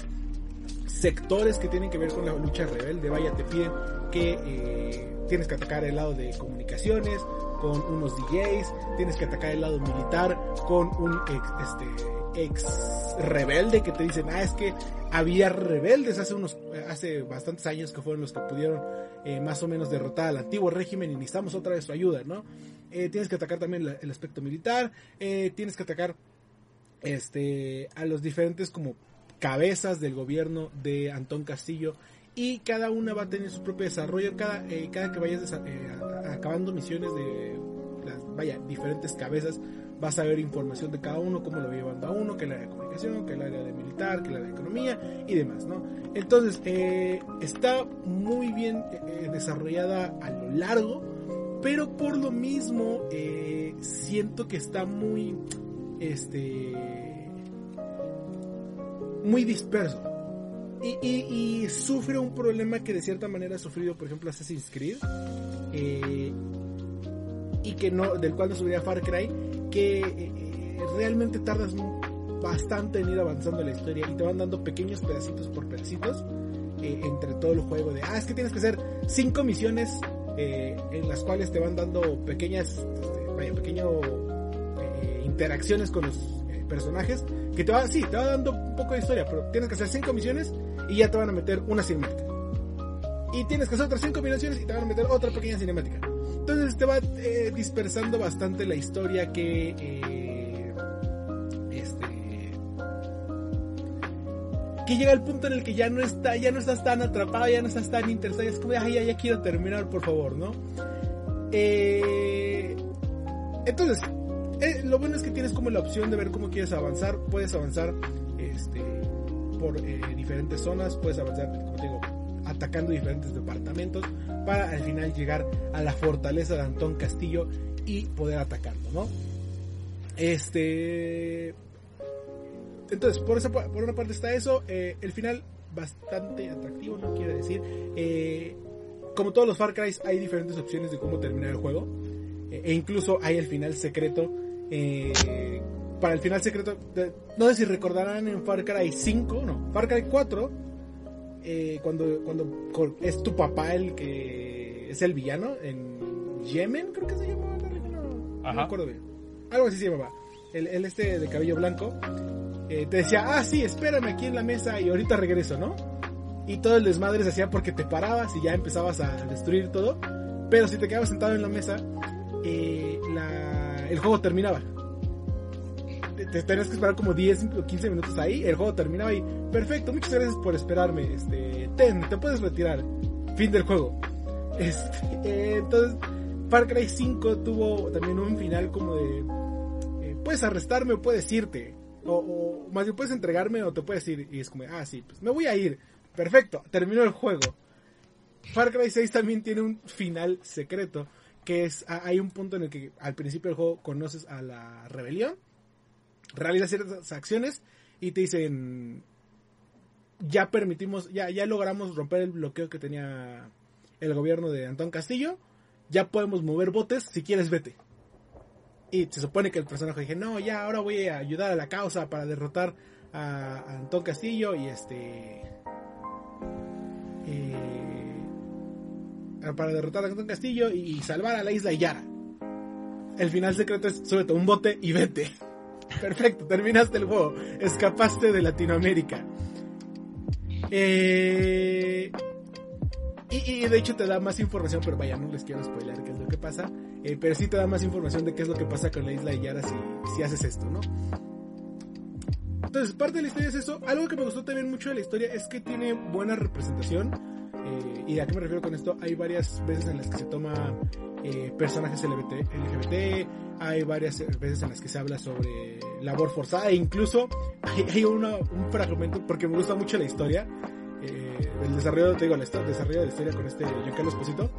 sectores que tienen que ver con la lucha rebelde. Vaya, te piden que eh, tienes que atacar el lado de comunicaciones con unos DJs, tienes que atacar el lado militar con un este, ex rebelde que te dicen, ah, es que había rebeldes hace unos, hace bastantes años que fueron los que pudieron eh, más o menos derrotar al antiguo régimen y necesitamos otra vez su ayuda, ¿no? Eh, tienes que atacar también el aspecto militar, eh, tienes que atacar este a los diferentes como cabezas del gobierno de Antón Castillo y cada una va a tener su propio desarrollo. Cada eh, cada que vayas eh, acabando misiones de vaya diferentes cabezas vas a ver información de cada uno cómo lo va llevando a uno que el área de comunicación que el área de militar que el área de economía y demás no entonces eh, está muy bien desarrollada a lo largo pero por lo mismo siento que está muy este muy disperso y, y- sufre un problema que de cierta manera ha sufrido por ejemplo Assassin's Creed eh, y que no del cual no sufría Far Cry que eh, realmente tardas bastante en ir avanzando la historia y te van dando pequeños pedacitos por pedacitos eh, entre todo el juego de, ah, es que tienes que hacer cinco misiones eh, en las cuales te van dando pequeñas, este, interacciones con los personajes que te va, sí, te va dando un poco de historia, pero tienes que hacer cinco misiones y ya te van a meter una cinemática. Y tienes que hacer otras cinco misiones y te van a meter otra pequeña cinemática. Entonces te va dispersando bastante la historia que que llega el punto en el que ya no está, ya no estás tan atrapado, ya no estás tan interesado, es como, ay, ya, ya quiero terminar, por favor, ¿no? Eh, entonces, eh, lo bueno es que tienes como la opción de ver cómo quieres avanzar, puedes avanzar este, por eh, diferentes zonas, puedes avanzar, como digo, atacando diferentes departamentos para al final llegar a la fortaleza de Antón Castillo y poder atacarlo, ¿no? Este, entonces, por, esa, por una parte está eso. Eh, el final bastante atractivo, no quiero decir. Como todos los Far Cry, hay diferentes opciones de cómo terminar el juego. E incluso hay el final secreto. Para el final secreto, no sé si recordarán en Far Cry 5, no, Far Cry 4, cuando, cuando es tu papá el que es el villano en Yemen, creo que se llamaba no, no me acuerdo bien. Algo así se llamaba. El, el este de cabello blanco eh, te decía, ah, sí, espérame aquí en la mesa y ahorita regreso, ¿no? Y todo el desmadre se hacía porque te parabas y ya empezabas a destruir todo. Pero si te quedabas sentado en la mesa, eh, el juego terminaba. Te, tenías que esperar como 10 o 15 minutos ahí, el juego terminaba y perfecto, muchas gracias por esperarme. Este, ten, te puedes retirar. Fin del juego. [LAUGHS] Este, eh, entonces, Far Cry 5 tuvo también un final como de puedes arrestarme o puedes irte. O, más bien puedes entregarme o te puedes ir. Y es como, ah, sí, pues me voy a ir. Perfecto, terminó el juego. Far Cry 6 también tiene un final secreto. Que es, hay un punto en el que al principio del juego conoces a la rebelión, realizas ciertas acciones y te dicen, ya permitimos, ya, ya logramos romper el bloqueo que tenía el gobierno de Antón Castillo, ya podemos mover botes, si quieres vete. Y se supone que el personaje dije, no, ya, ahora voy a ayudar a la causa para derrotar a, Antón Castillo y este... Eh, para derrotar a Antón Castillo y salvar a la isla Yara. El final secreto es súbete un bote y vete. [LAUGHS] Perfecto, terminaste el juego. Escapaste de Latinoamérica. Eh, y, de hecho te da más información, pero vaya, no les quiero spoiler qué es lo que pasa. Eh, pero sí te da más información de qué es lo que pasa con la isla de Yara si haces esto, ¿no? Entonces, parte de la historia es eso. Algo que me gustó también mucho de la historia es que tiene buena representación. Eh, ¿Y a qué me refiero con esto? Hay varias veces en las que se toma eh, personajes LGBT, LGBT, hay varias veces en las que se habla sobre labor forzada, e incluso [LAUGHS] hay, hay una, un fragmento, porque me gusta mucho la historia, eh, el desarrollo, te digo, el desarrollo de la historia con este Giancarlo Esposito.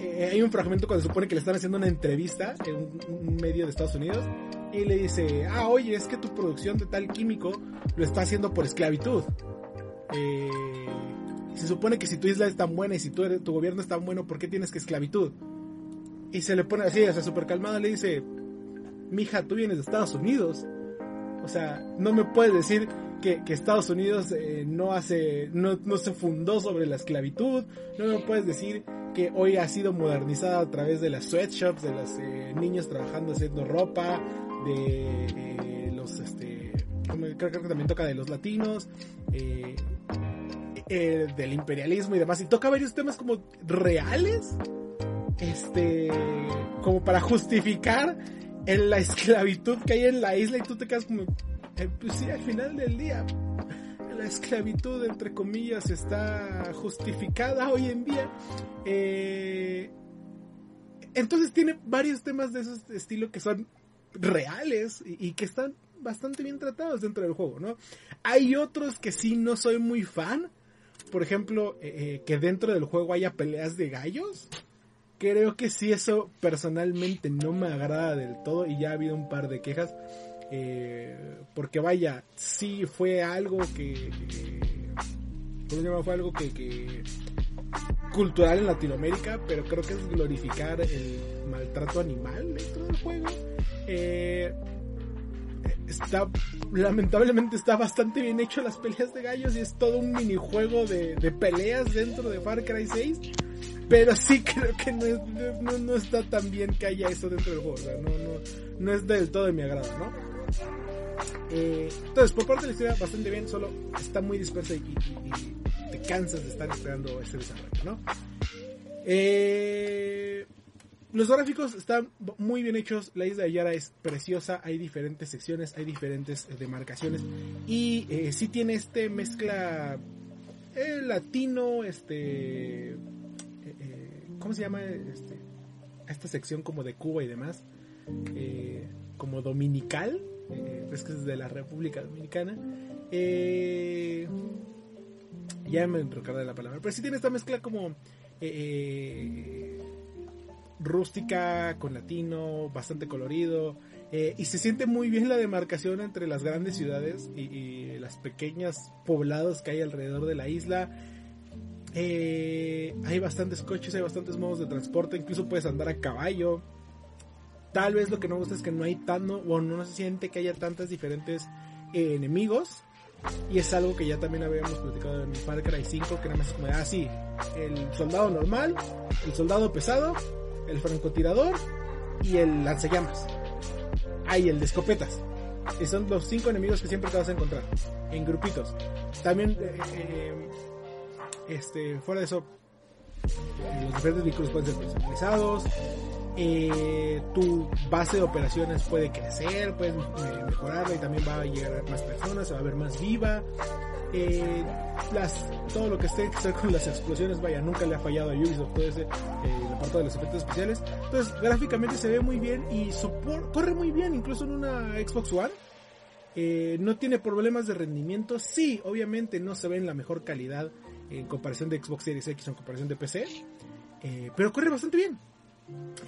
Eh, hay un fragmento cuando se supone que le están haciendo una entrevista en un, medio de Estados Unidos y le dice, ah, oye, es que tu producción de tal químico lo está haciendo por esclavitud. Eh, se supone que si tu isla es tan buena y si tu, tu gobierno es tan bueno, ¿por qué tienes que esclavitud? Y se le pone así, o sea, súper calmado, le dice, mija, tú vienes de Estados Unidos. O sea, no me puedes decir que, Estados Unidos eh, no hace, no, se fundó sobre la esclavitud, no me puedes decir que hoy ha sido modernizada a través de las sweatshops, de los eh, niños trabajando haciendo ropa, de eh, los, este, creo, que también toca de los latinos, del imperialismo y demás, y toca varios temas como reales, este, como para justificar la [LAUGHS] esclavitud que hay en la isla y tú te quedas como, eh, pues sí, al final del día, la esclavitud, entre comillas, está justificada hoy en día. Eh, entonces tiene varios temas de ese estilo que son reales y, que están bastante bien tratados dentro del juego, ¿no? Hay otros que sí no soy muy fan. Por ejemplo, eh, que dentro del juego haya peleas de gallos. Creo que sí, eso personalmente no me agrada del todo y ya ha habido un par de quejas. Eh, porque vaya, sí fue algo que, que Fue algo que, cultural en Latinoamérica, pero creo que es glorificar el maltrato animal dentro del juego. Eh, está lamentablemente está bastante bien hecho las peleas de gallos y es todo un minijuego de, de peleas dentro de Far Cry 6 pero sí [LAUGHS] creo que no, no, no, está tan bien que haya eso dentro del juego o sea, no, no, no es del todo de mi agrado ¿no? Eh, entonces por parte de la historia bastante bien solo está muy dispersa y, y, te cansas de estar esperando ese desarrollo ¿no? Eh, los gráficos están muy bien hechos, la isla de Yara es preciosa, hay diferentes secciones, hay diferentes eh, demarcaciones y eh, sí tiene este mezcla eh, latino, este, eh, ¿cómo se llama? Este, esta sección como de Cuba y demás, como dominical, es que es de la República Dominicana. ya me recordé la palabra, pero sí tiene esta mezcla como rústica con latino, bastante colorido. Eh, y se siente muy bien la demarcación entre las grandes ciudades y, y las pequeñas poblados que hay alrededor de la isla. Eh, hay bastantes coches, hay bastantes modos de transporte, incluso puedes andar a caballo. Tal vez lo que no gusta es que no hay tan, no, bueno, no se siente que haya tantas diferentes eh, enemigos. Y es algo que ya también habíamos platicado en Far Cry 5, que nada más es como, ah, el soldado normal, el soldado pesado, el francotirador y el lanzallamas. Ah, y el de escopetas. Son los cinco enemigos que siempre te vas a encontrar. En grupitos. También, eh, eh, este, fuera de eso, eh, los diferentes vehículos pueden ser personalizados. Tu base de operaciones puede crecer, puedes mejorarla y también va a llegar a más personas, se va a ver más viva. Las, todo lo que esté con las explosiones, vaya, nunca le ha fallado a Ubisoft todo ese, eh, el apartado de los efectos especiales. Entonces, gráficamente se ve muy bien y corre muy bien, incluso en una Xbox One. Eh, no tiene problemas de rendimiento. Sí, obviamente no se ve en la mejor calidad en comparación de Xbox Series X o en comparación de PC. Eh, pero corre bastante bien.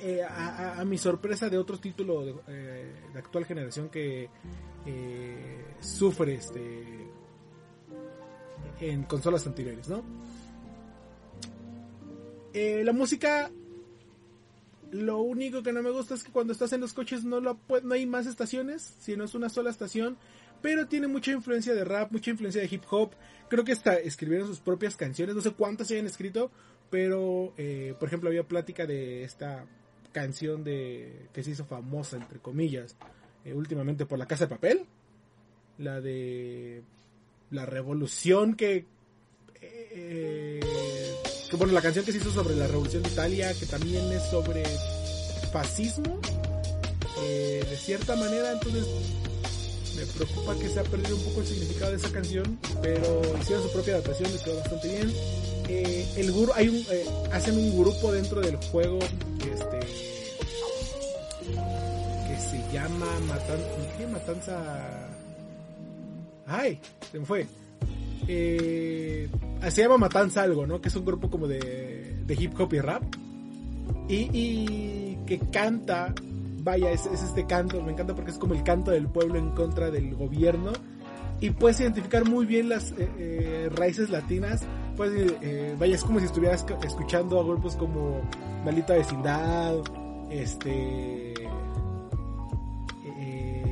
Eh, a, mi sorpresa de otro título de, de actual generación que sufre este en consolas anteriores, ¿no? Eh, la música, lo único que no me gusta es que cuando estás en los coches no, lo, no hay más estaciones, sino es una sola estación, pero tiene mucha influencia de rap, mucha influencia de hip hop. Creo que hasta escribieron sus propias canciones, no sé cuántas hayan escrito, pero eh, por ejemplo había plática de esta canción de que se hizo famosa entre comillas eh, últimamente por la casa de papel la de la revolución que, eh, que bueno la canción que se hizo sobre la revolución de Italia que también es sobre fascismo eh, de cierta manera entonces me preocupa que se ha perdido un poco el significado de esa canción pero hicieron su propia adaptación y quedó bastante bien eh, el guru, hay un, eh, hacen un grupo dentro del juego este que se llama Matanza, ¿qué? Matanza, ay, se me fue, eh, se llama Matanza algo, ¿no? Que es un grupo como de, de hip hop y rap y, y que canta, vaya, es, es este canto, me encanta porque es como el canto del pueblo en contra del gobierno y puedes identificar muy bien las eh, eh, raíces latinas. Pues, vaya, es como si estuvieras escuchando a grupos como Maldita Vecindad, este.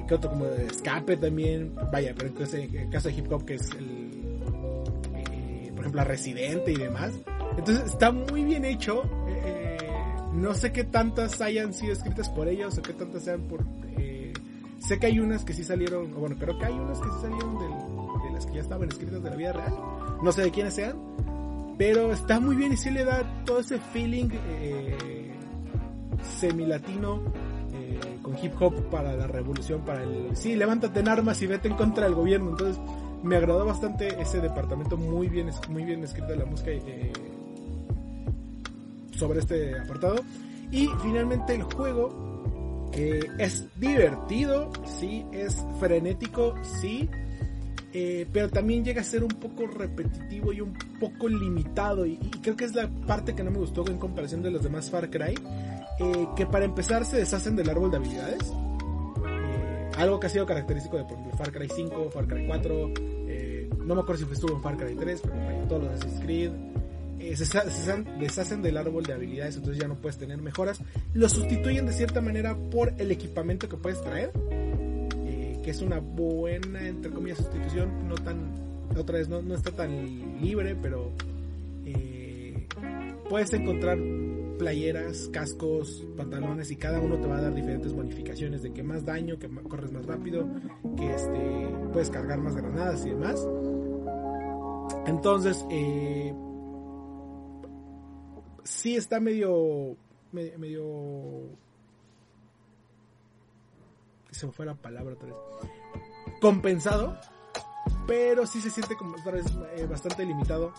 Eh, ¿Qué otro? Como de Escape también. Vaya, pero entonces en el caso de hip hop, que es el. Eh, por ejemplo, la Residente y demás. Entonces está muy bien hecho. no sé qué tantas hayan sido escritas por ellos o qué tantas sean por Sé que hay unas que sí salieron, bueno, creo que hay unas que sí salieron del, de las que ya estaban escritas de la vida real. No sé de quiénes sean, pero está muy bien y sí le da todo ese feeling eh, semi-latino eh, con hip hop para la revolución, para el... Sí, levántate en armas y vete en contra del gobierno. Entonces me agradó bastante ese departamento, muy bien, muy bien escrita la música eh, sobre este apartado. Y finalmente el juego eh, es divertido, sí, es frenético, sí, eh, pero también llega a ser un poco repetitivo y un poco limitado. Y, creo que es la parte que no me gustó en comparación de los demás Far Cry, eh, que para empezar se deshacen del árbol de habilidades. Eh, algo que ha sido característico de por ejemplo, Far Cry 5, Far Cry 4, no me acuerdo si estuvo en Far Cry 3, pero vaya, todos los Assassin's Creed. eh, se, se- deshacen del árbol de habilidades, entonces ya no puedes tener mejoras. Lo sustituyen de cierta manera por el equipamiento que puedes traer, eh, que es una buena, entre comillas, sustitución, no tan, otra vez, no, no está tan libre, pero eh, puedes encontrar playeras, cascos, pantalones y cada uno te va a dar diferentes bonificaciones de que más daño, que corres más rápido, que este, puedes cargar más granadas y demás. Entonces, eh, sí está medio, me- medio, se me fue la palabra otra vez, compensado, pero sí se siente como otra vez eh, bastante limitado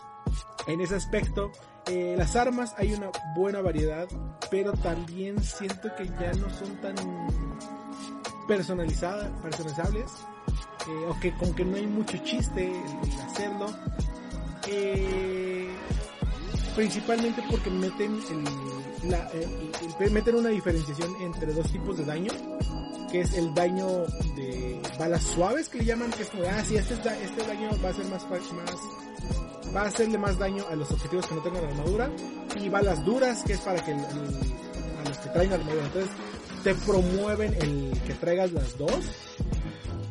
en ese aspecto. Eh, las armas hay una buena variedad, pero también siento que ya no son tan personalizadas, personalizables, eh, o que como que no hay mucho chiste en hacerlo. Eh, principalmente porque meten el- la- el- el- meten una diferenciación entre dos tipos de daño que es el daño de balas suaves que le llaman que es como ah sí este, este daño va a ser más más va a hacerle más daño a los objetivos que no tengan armadura y balas duras que es para que a los que traen armadura. Entonces te promueven el que traigas las dos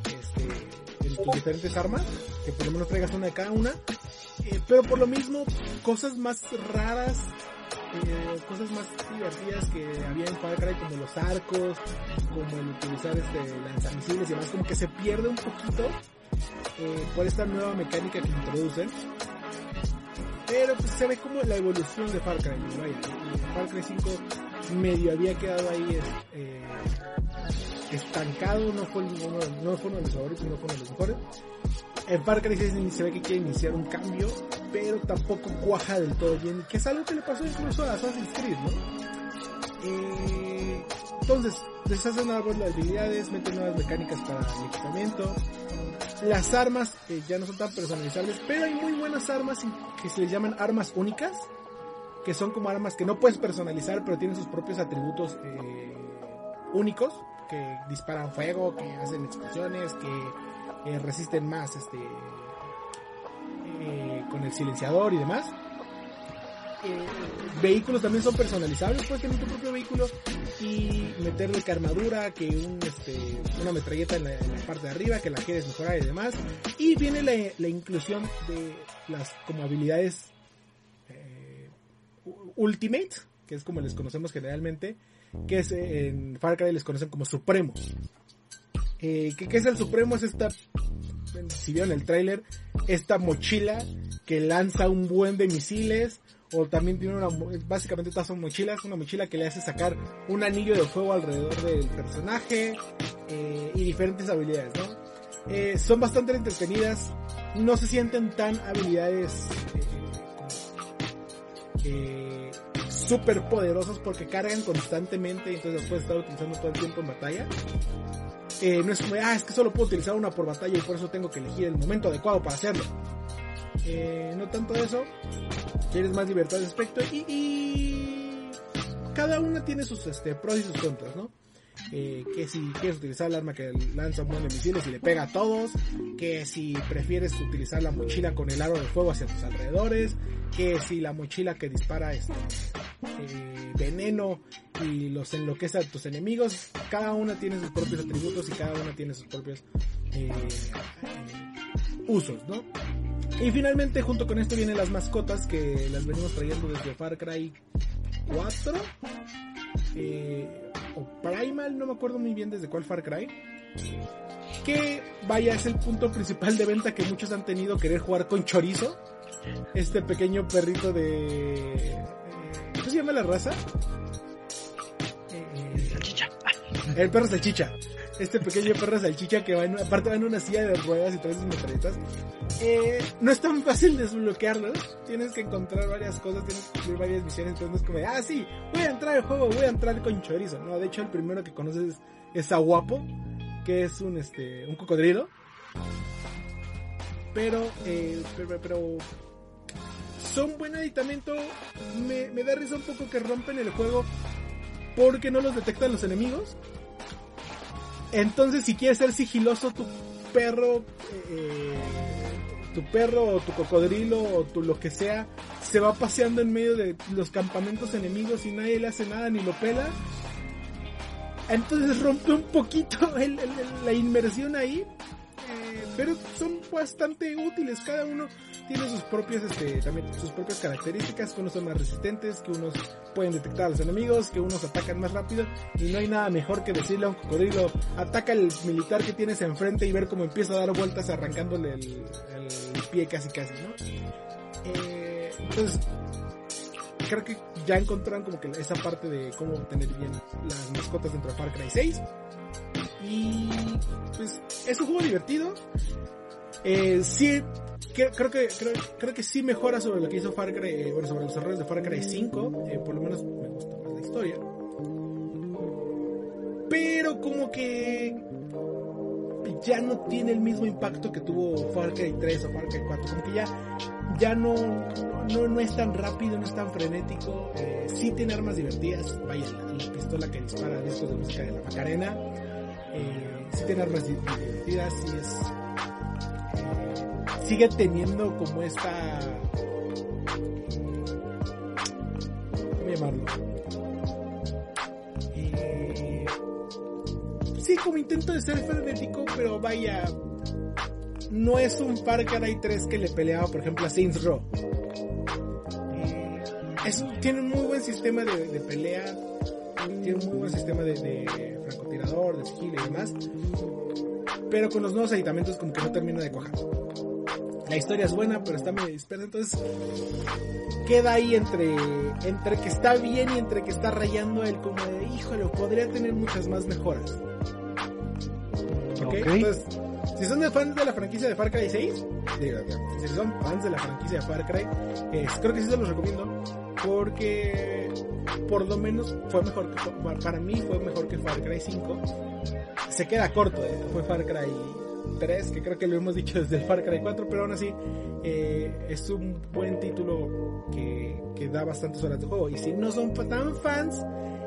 este, en tus diferentes armas que por lo menos traigas una de cada una. Eh, pero por lo mismo, cosas más raras, eh, cosas más divertidas que había en Far Cry, como los arcos, como el utilizar este lanzamisiles y demás, como que se pierde un poquito eh, por esta nueva mecánica que introducen. Pero pues se ve como la evolución de Far Cry. ¿no? Vaya, Far Cry 5 medio había quedado ahí eh, estancado, no fue, uno, no fue uno de los favoritos, no fue uno de los mejores. En Far Cry 6 se ve que quiere iniciar un cambio, pero tampoco cuaja del todo bien, que es algo que le pasó incluso a Assassin's Creed, ¿no? Eh, entonces, deshacen árbol de habilidades, meten nuevas mecánicas para el equipamiento. Las armas ya no son tan personalizables, pero hay muy buenas armas que se les llaman armas únicas, que son como armas que no puedes personalizar, pero tienen sus propios atributos eh, únicos, que disparan fuego, que hacen explosiones, que eh, resisten más este eh, con el silenciador y demás. Eh, vehículos también son personalizables, puedes tener tu propio vehículo y meterle que armadura, que un, este, una metralleta en la, parte de arriba, que la quieres mejorar y demás. Y viene la, inclusión de las como habilidades eh, Ultimate, que es como les conocemos generalmente, que es en Far Cry les conocen como Supremos. Eh, ¿qué, qué es el Supremo? Es esta, si vieron el tráiler, esta mochila que lanza un buen de misiles, o también tiene una, básicamente todas son mochilas, una mochila que le hace sacar un anillo de fuego alrededor del personaje, eh, y diferentes habilidades, ¿no? Eh, son bastante entretenidas, no se sienten tan habilidades eh, eh, súper poderosas porque cargan constantemente y entonces las puedes estar utilizando todo el tiempo en batalla. No es como, ah, es que solo puedo utilizar una por batalla y por eso tengo que elegir el momento adecuado para hacerlo. Eh, no tanto eso, tienes más libertad de aspecto y, cada una tiene sus este, pros y sus contras, ¿no? Eh, que si quieres utilizar el arma que lanza un buen de misiles y le pega a todos, que si prefieres utilizar la mochila con el aro de fuego hacia tus alrededores, que si la mochila que dispara este, eh, veneno y los enloquece a tus enemigos, cada una tiene sus propios atributos y cada una tiene sus propios usos, ¿no? Y finalmente junto con esto vienen las mascotas que las venimos trayendo desde Far Cry 4 eh, o Primal, no me acuerdo muy bien desde cuál Far Cry. Que vaya, es el punto principal de venta que muchos han tenido querer jugar con chorizo. Este pequeño perrito de... eh, ¿Cómo se llama la raza? Eh, Salchicha. el perro salchicha. Este pequeño perro salchicha que va en, aparte va en una silla de ruedas y trae sus metralletas. Eh, no es tan fácil desbloquearlos. Tienes que encontrar varias cosas, tienes que cumplir varias misiones. Entonces no es como, de, ah, sí, voy a entrar al juego, voy a entrar con chorizo. No, de hecho, el primero que conoces es a Guapo, que es un, este, un cocodrilo. Pero, eh, pero, pero son buen aditamento. Me, me da risa un poco que rompen el juego porque no los detectan los enemigos. Entonces, si quieres ser sigiloso, tu perro eh, tu perro o tu cocodrilo o tu lo que sea se va paseando en medio de los campamentos enemigos y nadie le hace nada ni lo pela. Entonces rompe un poquito [LAUGHS] la inmersión ahí. Pero son bastante útiles. Cada uno tiene sus propias, este, también sus propias características, que unos son más resistentes, que unos pueden detectar a los enemigos, que unos atacan más rápido, y no hay nada mejor que decirle a un cocodrilo, ataca al militar que tienes enfrente y ver cómo empieza a dar vueltas arrancándole el, pie casi casi, ¿no? Eh, entonces, creo que ya encontraron como que esa parte de cómo tener bien las mascotas dentro de Far Cry 6. Y pues es un juego divertido. Eh, sí, creo que creo, que sí mejora sobre lo que hizo Far Cry, eh, bueno, sobre los errores de Far Cry 5, eh, por lo menos me gusta más la historia. Pero como que ya no tiene el mismo impacto que tuvo Far Cry 3 o Far Cry 4, como que ya ya no no, no es tan rápido, no es tan frenético, sí tiene armas divertidas, vaya, la, pistola que dispara discos de música de la Macarena, eh, sí tiene armas divertidas, sí es sigue teniendo como esta... ¿Cómo llamarlo? Eh, sí, como intento de ser frenético, pero vaya, no es un Far Cry 3 que le peleaba, por ejemplo, a Saints Row. Eh, tiene un muy buen sistema de, pelea, tiene un muy buen sistema de francotirador, de sigilo y demás, pero con los nuevos aditamentos como que no termina de cuajar la historia es buena, pero está medio dispersa, entonces queda ahí entre, entre que está bien y entre que está rayando él como de, híjole, podría tener muchas más mejoras. ¿Ok? Entonces, si son fans de la franquicia de Far Cry 6, digo, si son fans de la franquicia de Far Cry, creo que sí se los recomiendo, porque por lo menos fue mejor que, para mí fue mejor que Far Cry 5. Se queda corto de fue Far Cry 3, que creo que lo hemos dicho desde el Far Cry 4, pero aún así eh, es un buen título que, que, da bastantes horas de juego. Y si no son tan fans,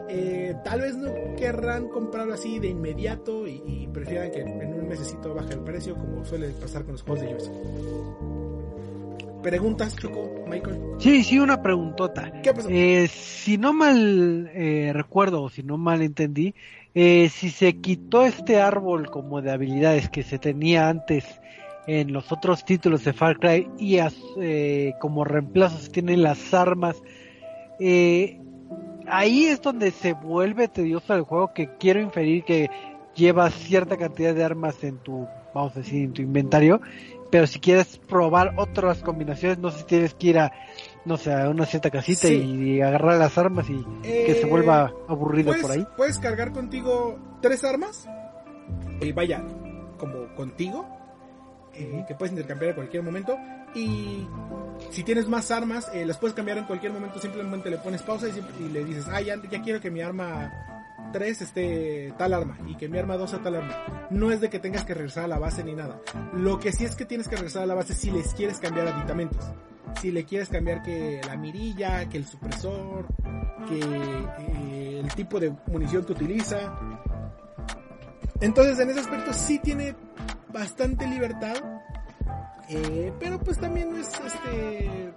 eh, tal vez no querrán comprarlo así de inmediato y, prefieran que en un mesecito baje el precio, como suele pasar con los juegos de Ubisoft. ¿Preguntas, Choco, Michael? Sí, sí, una preguntota. ¿Qué pasó? Eh, si no mal recuerdo o si no mal entendí, eh, si se quitó este árbol como de habilidades que se tenía antes en los otros títulos de Far Cry y eh, como reemplazo se tienen las armas, eh, ahí es donde se vuelve tedioso el juego que quiero inferir que lleva cierta cantidad de armas en tu, vamos a decir, en tu inventario, pero si quieres probar otras combinaciones, no sé si tienes que ir a no sé, a una cierta casita y agarrar las armas y que se vuelva eh, aburrido por ahí. Puedes cargar contigo tres armas, y vaya, como contigo, eh, que puedes intercambiar en cualquier momento. Y si tienes más armas, eh, las puedes cambiar en cualquier momento, simplemente le pones pausa y, le dices, ah, ya, ya quiero que mi arma 3 esté tal arma y que mi arma 2 sea tal arma. No es de que tengas que regresar a la base ni nada. Lo que sí es que tienes que regresar a la base si les quieres cambiar aditamentos si le quieres cambiar que la mirilla, que el supresor, que eh, el tipo de munición que utiliza. Entonces en ese aspecto sí tiene bastante libertad, eh, pero pues también es este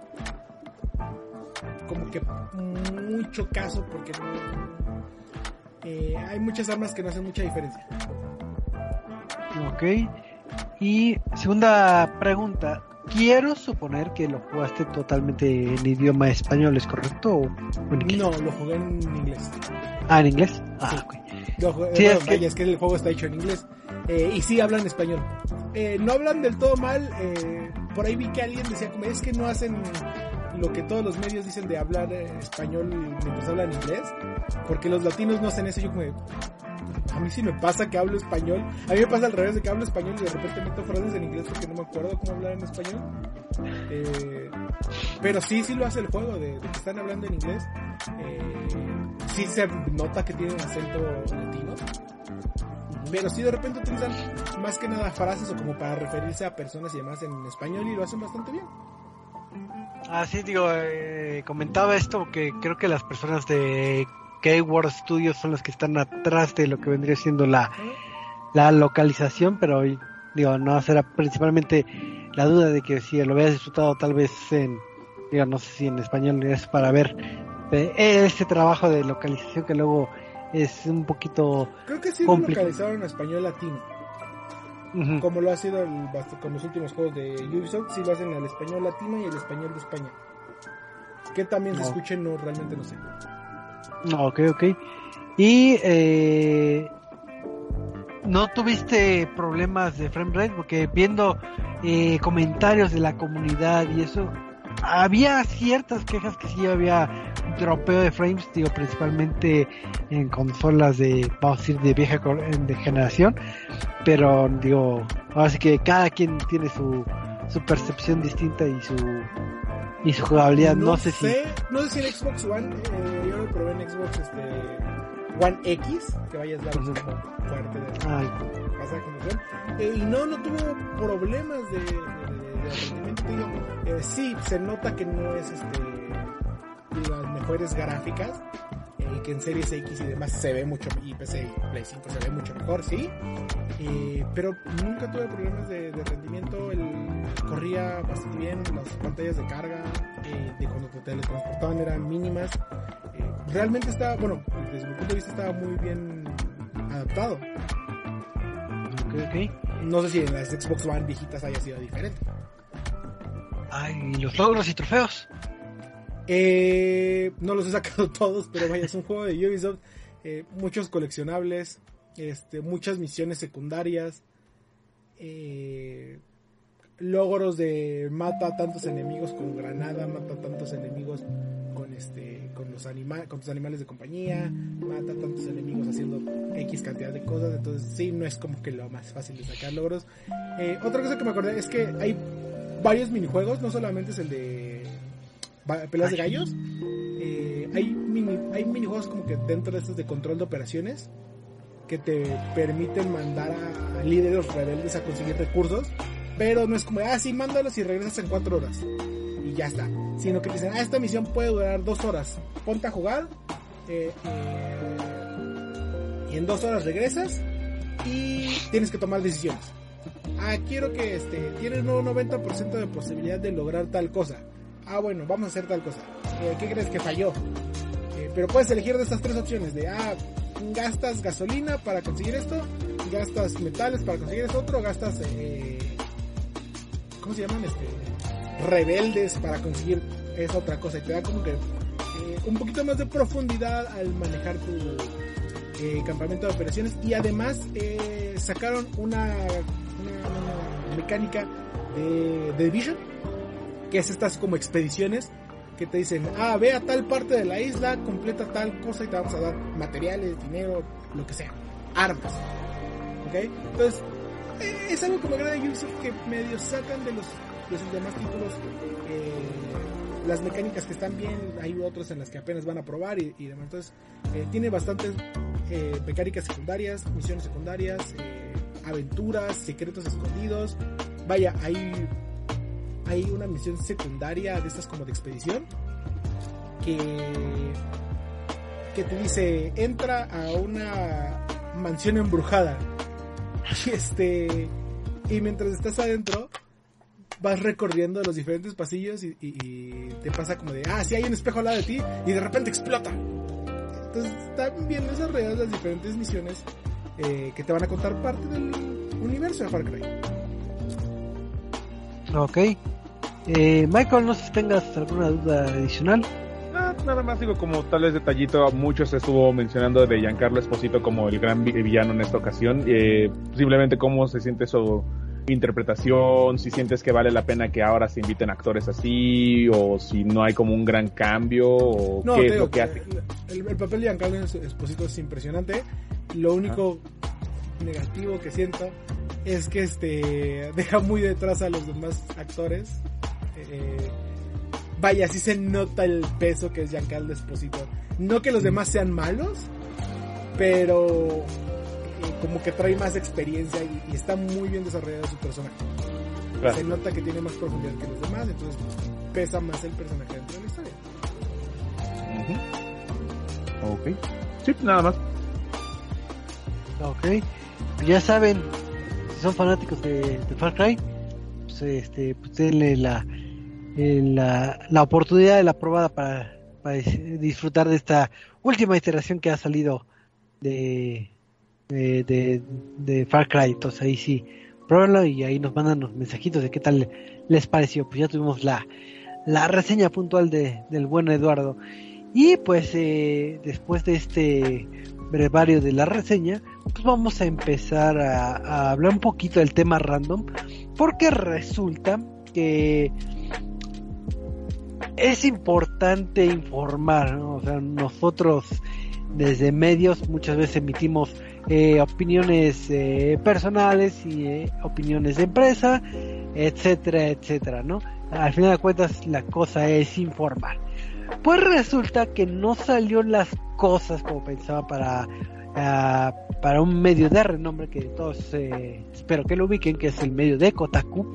como que mucho caso porque eh, hay muchas armas que no hacen mucha diferencia. Ok. Y segunda pregunta, quiero suponer que lo jugaste totalmente en idioma español, ¿es correcto? no, lo jugué en inglés. Ah, ¿en inglés? Ah, ok. sí, es, que... es, que... el juego está hecho en inglés. Eh, y sí hablan español. Eh, no hablan del todo mal. Eh, por ahí vi que alguien decía como es que no hacen lo que todos los medios dicen de hablar español mientras hablan inglés. Porque los latinos no hacen eso. Yo como a mí sí me pasa que hablo español. A mí me pasa al revés de que hablo español y de repente meto frases en inglés porque no me acuerdo cómo hablar en español. Eh, pero sí, sí lo hace el juego de, que están hablando en inglés. Eh, sí se nota que tienen acento latino. Pero sí de repente utilizan más que nada frases o como para referirse a personas y demás en español y lo hacen bastante bien. Ah, sí, digo, eh, comentaba esto que creo que las personas de K-World Studios son los que están atrás de lo que vendría siendo la, la localización, pero digo, no será principalmente la duda de que si lo habías disfrutado tal vez en, digo, no sé si en español es para ver eh, ese trabajo de localización que luego es un poquito Creo que sí lo localizaron en español latino. Como lo ha sido el con los últimos juegos de Ubisoft, sí lo hacen al español latino y el español de España. Que también se escuche, no, realmente no sé. Ok, ok. Y eh, no tuviste problemas de frame rate porque viendo eh, comentarios de la comunidad y eso, había ciertas quejas que sí había un dropeo de frames, digo, principalmente en consolas de, vamos a decir, de vieja de generación, pero digo, ahora sí que cada quien tiene su, su percepción distinta y su y su jugabilidad, no, sé, si No sé si en Xbox One, eh, yo lo probé en Xbox este, One X, que vaya a dar Ujú. como fuerte de Ay, pasaje emoción. Eh, y no, no tuvo problemas de, de, eh, sí, se nota que no es este las mejores gráficas. eh, que en Series X y demás se ve mucho, y PC y Play 5 se ve mucho mejor, sí. Eh, pero nunca tuve problemas de, de rendimiento. El, corría bastante bien. Las pantallas de carga eh, de cuando te teletransportaban eran mínimas. Realmente estaba, bueno, desde mi punto de vista estaba muy bien adaptado. No sé si en las Xbox One viejitas haya sido diferente. Ay, los logros y trofeos. Eh, no los he sacado [LAUGHS] todos, pero vaya, es un juego de Ubisoft. eh, muchos coleccionables, este, muchas misiones secundarias, eh, logros de mata a tantos enemigos con granada, mata a tantos enemigos con este, con los anima con tus animales de compañía, mata a tantos enemigos haciendo X cantidad de cosas. Entonces, sí, no es como que lo más fácil de sacar logros. Eh, otra cosa que me acordé es que hay varios minijuegos, no solamente es el de peleas de gallos. Eh, hay, mini, hay minijuegos como que dentro de estos de control de operaciones que te permiten mandar a, a líderes rebeldes a conseguir recursos, pero no es como, ah, sí, mándalos y regresas en cuatro horas y ya está, sino que te dicen, ah, esta misión puede durar dos horas, ponte a jugar eh, eh, y en dos horas regresas y tienes que tomar decisiones. Ah, quiero que este, tienes un 90% de posibilidad de lograr tal cosa. Ah, bueno, vamos a hacer tal cosa. Eh, ¿Qué crees que falló? Eh, pero puedes elegir de estas tres opciones. De, ah, gastas gasolina para conseguir esto, gastas metales para conseguir esto otro, gastas, eh, ¿cómo se llaman? Este, rebeldes para conseguir esa otra cosa. Y te da como que un poquito más de profundidad al manejar tu campamento de operaciones. Y además sacaron una mecánica de, de Division que es estas como expediciones que te dicen, ah, ve a tal parte de la isla, completa tal cosa y te vamos a dar materiales, dinero, lo que sea, armas. ¿Ok? Entonces, eh, es algo que me agrada de Ubisoft que medio sacan de los, de sus demás títulos eh, las mecánicas que están bien, hay otras en las que apenas van a probar y, y demás. Entonces, eh, tiene bastantes eh, mecánicas secundarias, misiones secundarias, eh, aventuras, secretos escondidos. Vaya, hay hay una misión secundaria de estas como de expedición que que te dice entra a una mansión embrujada y [LAUGHS] este y mientras estás adentro vas recorriendo los diferentes pasillos y, y- te pasa como de ah sí hay un espejo al lado de ti y de repente explota entonces están bien desarrolladas las diferentes misiones eh, que te van a contar parte del universo de Far Cry Ok. Eh, Michael, no sé si tengas alguna duda adicional. Ah, nada más digo como tal vez detallito, mucho se estuvo mencionando de Giancarlo Esposito como el gran vi- villano en esta ocasión. Eh, simplemente cómo se siente su interpretación, si sientes que vale la pena que ahora se inviten actores así, o si no hay como un gran cambio, o No, qué es lo que hace. El, el papel de Giancarlo Esposito es impresionante. Lo único negativo que siento es que este deja muy detrás a los demás actores. Eh, vaya, sí se nota el peso que es Giancarlo Esposito. No que los demás sean malos, pero eh, como que trae más experiencia y, y está muy bien desarrollado su personaje. Claro. Se nota que tiene más profundidad que los demás, entonces pesa más el personaje dentro de la historia. Ujú. Ok. Sí, nada más. Ok. Ya saben, si son fanáticos de, de Far Cry, pues, este, pues denle la, eh, la, la oportunidad de la probada para, para disfrutar de esta última iteración que ha salido de, de, de, Far Cry. Entonces ahí sí, pruébenlo y ahí nos mandan los mensajitos de qué tal les pareció. Pues ya tuvimos la, la reseña puntual de, del buen Eduardo. Y pues eh, después de este brevario de la reseña, pues vamos a empezar a, hablar un poquito del tema random, porque resulta que es importante informar, o sea, nosotros desde medios muchas veces emitimos eh, opiniones eh, personales y eh, opiniones de empresa, etcétera, etcétera, ¿no? Al final de cuentas la cosa es informar. Pues resulta que no salió las cosas como pensaba para ah, para un medio de renombre que todos espero que lo ubiquen, que es el medio de Kotaku,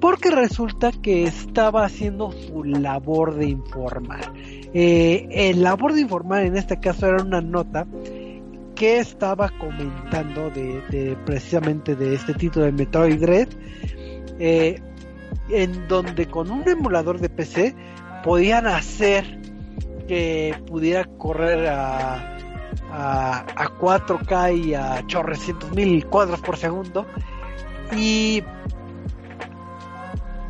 porque resulta que estaba haciendo su labor de informar. Eh, el labor de informar en este caso era una nota que estaba comentando de, precisamente de este título de Metroid Dread, eh, en donde con un emulador de PC podían hacer que pudiera correr a, a, a 4K y a chorrecientos mil cuadros por segundo. Y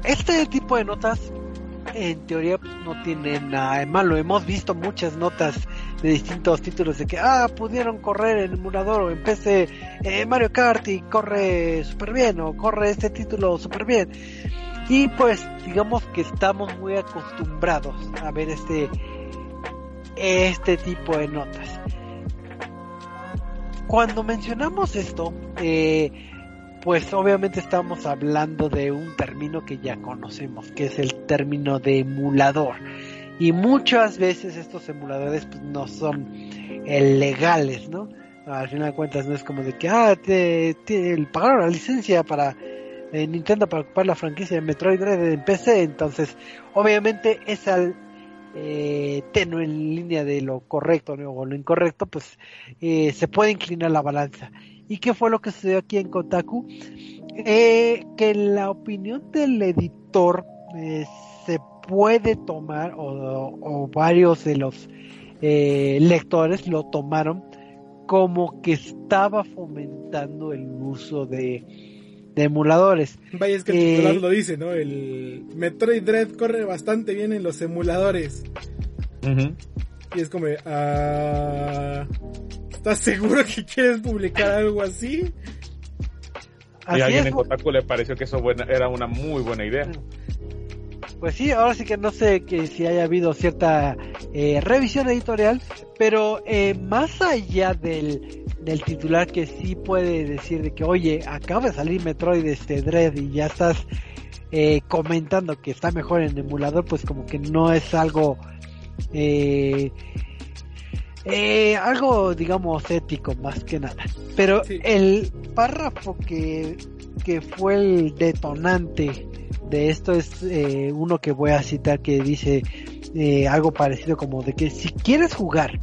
este tipo de notas en teoría no tiene nada de malo. Hemos visto muchas notas de distintos títulos de que, ah, pudieron correr en emulador o en PC eh, Mario Kart y corre súper bien o corre este título súper bien. Y pues digamos que estamos muy acostumbrados a ver este, este tipo de notas. Cuando mencionamos esto, eh, pues obviamente estamos hablando de un término que ya conocemos, que es el término de emulador. Y muchas veces estos emuladores pues, no son legales, ¿no? Al final de cuentas no es como de que, ah, te, te pagaron la licencia para eh, Nintendo para ocupar la franquicia de Metroid Dread en PC, entonces obviamente es al eh, tenue en línea de lo correcto o lo incorrecto, pues eh, se puede inclinar la balanza. ¿Y qué fue lo que sucedió aquí en Kotaku? Eh, que la opinión del editor eh, se puede tomar, o, varios de los eh, lectores lo tomaron como que estaba fomentando el uso de, emuladores. Vaya, es que el titular lo dice, ¿no? El Metroid Dread corre bastante bien en los emuladores. Y es como, ah, ¿Estás seguro que quieres publicar algo así? Y a alguien en Kotaku le pareció que eso era una muy buena idea. Pues sí, ahora sí que no sé que si haya habido cierta eh, revisión editorial, pero eh, más allá del, del titular que sí puede decir de que, oye, acaba de salir Metroid este Dread y ya estás eh, comentando que está mejor en emulador, pues como que no es algo eh, eh, algo, digamos, ético más que nada. Pero el párrafo que, que fue el detonante de esto es eh, uno que voy a citar que dice eh, algo parecido como de que si quieres jugar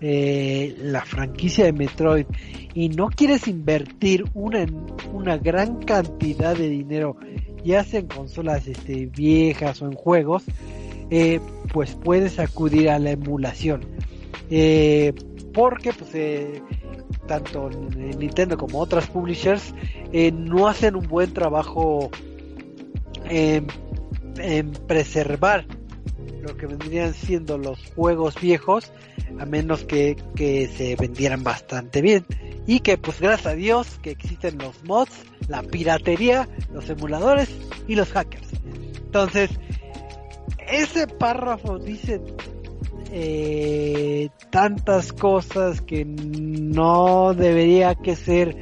eh, la franquicia de Metroid y no quieres invertir una, una gran cantidad de dinero, ya sea en consolas este, viejas o en juegos, pues puedes acudir a la emulación. Porque pues tanto Nintendo como otras publishers eh, no hacen un buen trabajo en, preservar lo que vendrían siendo los juegos viejos a menos que, que se vendieran bastante bien y que pues gracias a Dios que existen los mods, la piratería, los emuladores y los hackers. Entonces, ese párrafo dice eh, tantas cosas que no debería que ser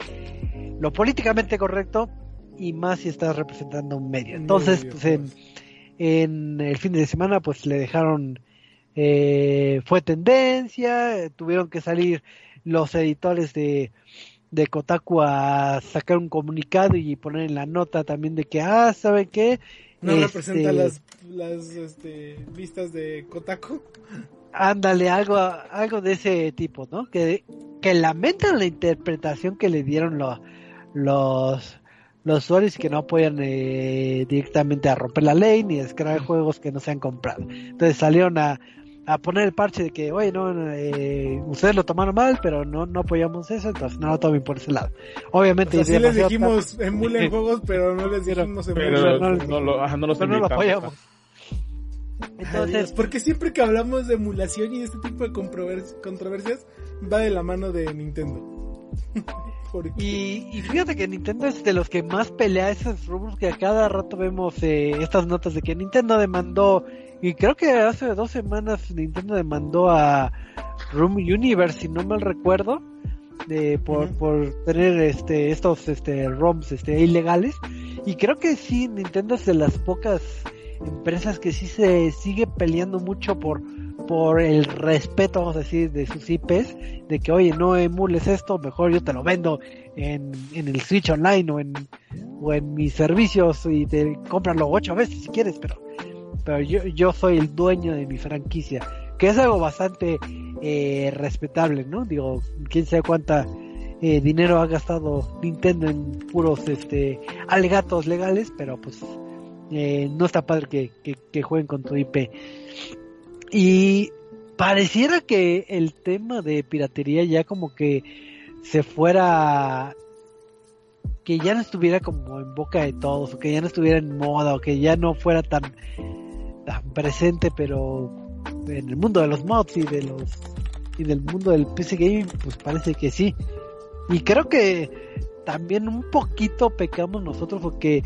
lo políticamente correcto y más si estás representando un medio. Entonces, pues, en, el fin de semana, pues le dejaron, eh, fue tendencia, tuvieron que salir los editores de, de Kotaku a sacar un comunicado y poner en la nota también de que, ah, ¿saben qué? No representa este, las, las este, vistas de Kotaku. Ándale, algo, algo de ese tipo, ¿no? Que, que lamentan la interpretación que le dieron los, los usuarios y que no apoyan eh, directamente a romper la ley ni a descargar juegos que no se han comprado. Entonces salieron a, a poner el parche de que, oye, no, eh, ustedes lo tomaron mal, pero no, no apoyamos eso, entonces no lo tomen por ese lado. Obviamente, o sea, sí les dijimos emulen [LAUGHS] juegos, pero no les dijimos emulen. Pero no, no, lo, ajá, no, los no lo apoyamos. Entonces, porque siempre que hablamos de emulación y este tipo de controversias va de la mano de Nintendo. [LAUGHS] y, y, fíjate que Nintendo es de los que más pelea esos rubros que a cada rato vemos eh, estas notas de que Nintendo demandó y creo que hace dos semanas Nintendo demandó a Room Universe, si no mal recuerdo, de, por, por tener este estos este ROMs este ilegales. Y creo que sí Nintendo es de las pocas empresas que sí se sigue peleando mucho por por el respeto vamos a decir de sus IPs de que oye no emules esto mejor yo te lo vendo en, en el Switch Online o en o en mis servicios y te cómpralo ocho veces si quieres pero pero yo, yo soy el dueño de mi franquicia, que es algo bastante eh, respetable, ¿no? Digo, quién sabe cuánta eh, dinero ha gastado Nintendo en puros este alegatos legales, pero pues eh, no está padre que, que, jueguen con tu IP. Y pareciera que el tema de piratería ya como que se fuera que ya no estuviera como en boca de todos, o que ya no estuviera en moda, o que ya no fuera tan tan presente, pero en el mundo de los mods y de los y del mundo del PC gaming, pues parece que sí. Y creo que también un poquito pecamos nosotros porque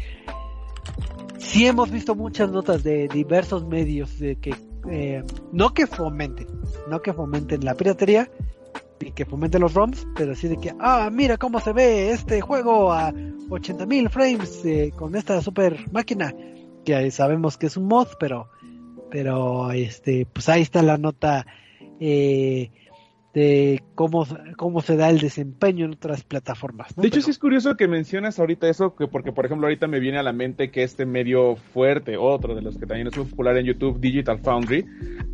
sí hemos visto muchas notas de diversos medios de que eh, no que fomenten, no que fomenten la piratería y que fomenten los ROMs, pero sí de que, ah, mira cómo se ve este juego a 80.000 frames eh, con esta super máquina que sabemos que es un mod, pero, pero este, pues ahí está la nota eh, de cómo, cómo se da el desempeño en otras plataformas. De hecho, sí es curioso que mencionas ahorita eso, que porque por ejemplo ahorita me viene a la mente que este medio fuerte, otro de los que también es muy popular en YouTube, Digital Foundry,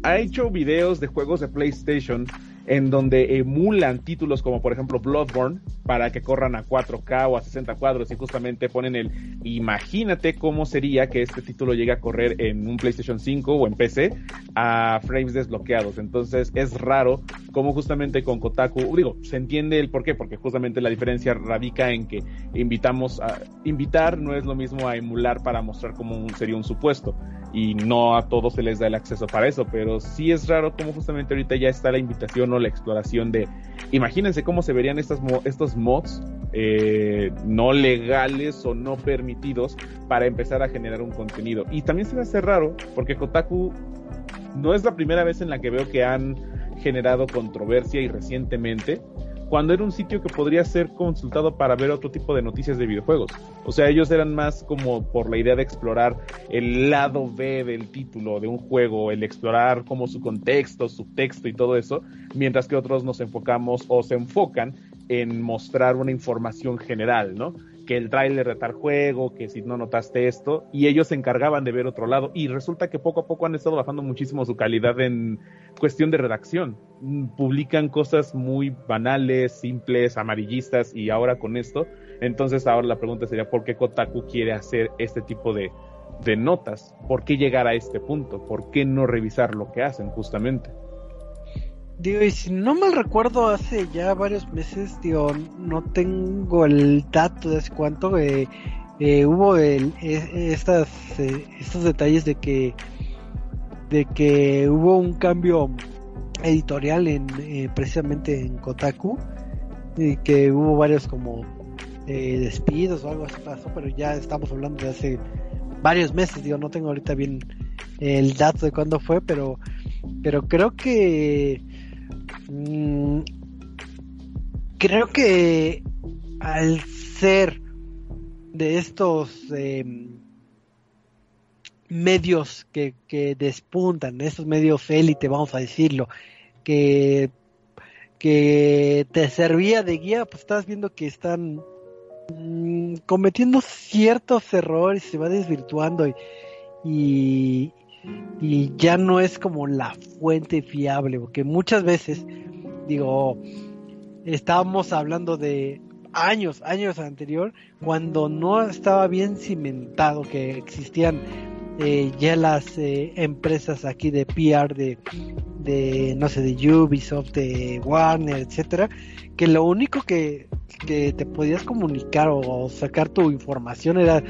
ha hecho videos de juegos de PlayStation en donde emulan títulos como por ejemplo Bloodborne para que corran a 4K o a 60 cuadros y justamente ponen el imagínate cómo sería que este título llegue a correr en un PlayStation 5 o en PC a frames desbloqueados. Entonces es raro cómo justamente con Kotaku, digo, se entiende el por qué, porque justamente la diferencia radica en que invitamos a invitar no es lo mismo a emular para mostrar cómo sería un supuesto y no a todos se les da el acceso para eso, pero sí es raro cómo justamente ahorita ya está la invitación o la exploración de, imagínense cómo se verían estas, estos mods eh, no legales o no permitidos para empezar a generar un contenido. Y también se me hace raro porque Kotaku no es la primera vez en la que veo que han generado controversia y recientemente cuando era un sitio que podría ser consultado para ver otro tipo de noticias de videojuegos. O sea, ellos eran más como por la idea de explorar el lado B del título de un juego, el explorar como su contexto, su texto y todo eso, mientras que otros nos enfocamos o se enfocan en mostrar una información general, ¿no? Que el tráiler de tal juego, que si no notaste esto, y ellos se encargaban de ver otro lado, y resulta que poco a poco han estado bajando muchísimo su calidad en cuestión de redacción. Mm, publican cosas muy banales, simples, amarillistas, y ahora con esto, entonces ahora la pregunta sería, ¿por qué Kotaku quiere hacer este tipo de, de notas? ¿Por qué llegar a este punto? ¿Por qué no revisar lo que hacen justamente? Digo, y si no mal recuerdo, hace ya varios meses, digo, no tengo el dato de cuánto, eh, eh, hubo el, e, estas, eh, estos detalles de que, de que hubo un cambio editorial en, precisamente en Kotaku, y que hubo varios como despidos o algo así pasó, pero ya estamos hablando de hace varios meses, digo, no tengo ahorita bien el dato de cuándo fue, pero, pero creo que Mm, creo que al ser de estos em, medios que, que, despuntan, estos medios élite, vamos a decirlo, que, que te servía de guía, pues estás viendo que están mm, cometiendo ciertos errores, se va desvirtuando y, y ya no es como la fuente fiable, porque muchas veces, digo, estábamos hablando de años, años anterior, cuando no estaba bien cimentado que existían eh, ya las eh, empresas aquí de PR de, de, no sé, de Ubisoft, de Warner, etcétera, que lo único que, que te podías comunicar o sacar tu información era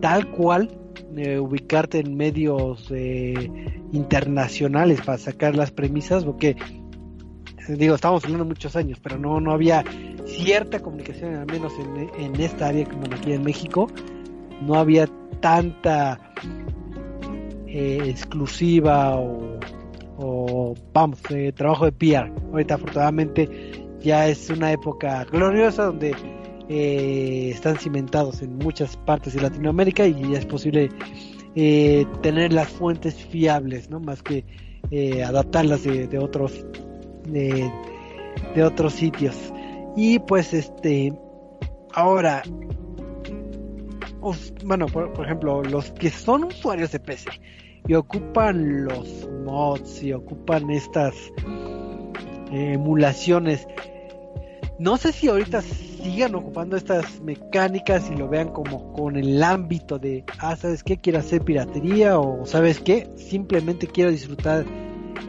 tal cual eh, ubicarte en medios internacionales para sacar las premisas, porque digo, estamos hablando muchos años, pero no, no había cierta comunicación, al menos en, en esta área como aquí en México, no había tanta eh, exclusiva o, vamos, eh, trabajo de PR. Ahorita afortunadamente ya es una época gloriosa donde eh, están cimentados en muchas partes de Latinoamérica y ya es posible tener las fuentes fiables, ¿no? Más que adaptarlas de, otros de otros sitios. Y pues este ahora bueno, por, ejemplo, los que son usuarios de PC y ocupan los mods y ocupan estas emulaciones, no sé si ahorita sigan ocupando estas mecánicas y lo vean como con el ámbito de, ah, ¿sabes qué? Quiero hacer piratería o ¿sabes qué? Simplemente quiero disfrutar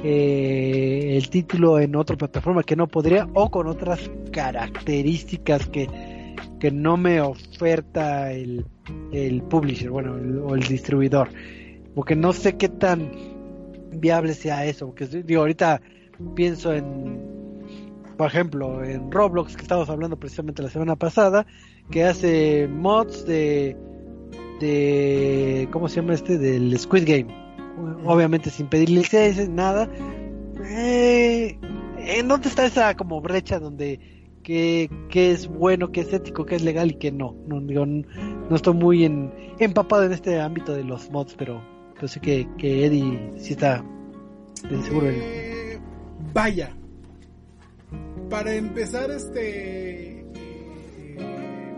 eh, el título en otra plataforma que no podría o con otras características que, que no me oferta el, el publisher, bueno, o el distribuidor. Porque no sé qué tan viable sea eso. Porque digo, ahorita pienso en, por ejemplo, en Roblox, que estábamos hablando precisamente la semana pasada, que hace mods de, de, ¿cómo se llama este? Del Squid Game. Obviamente sin pedir licencias, nada. Eh, ¿En dónde está esa como brecha donde qué, es bueno, qué es ético, qué es legal y qué no. No, digo, no, estoy muy en, empapado en este ámbito de los mods, pero, sé que, que Eddie sí está seguro. Eh, vaya. Para empezar, este... Eh,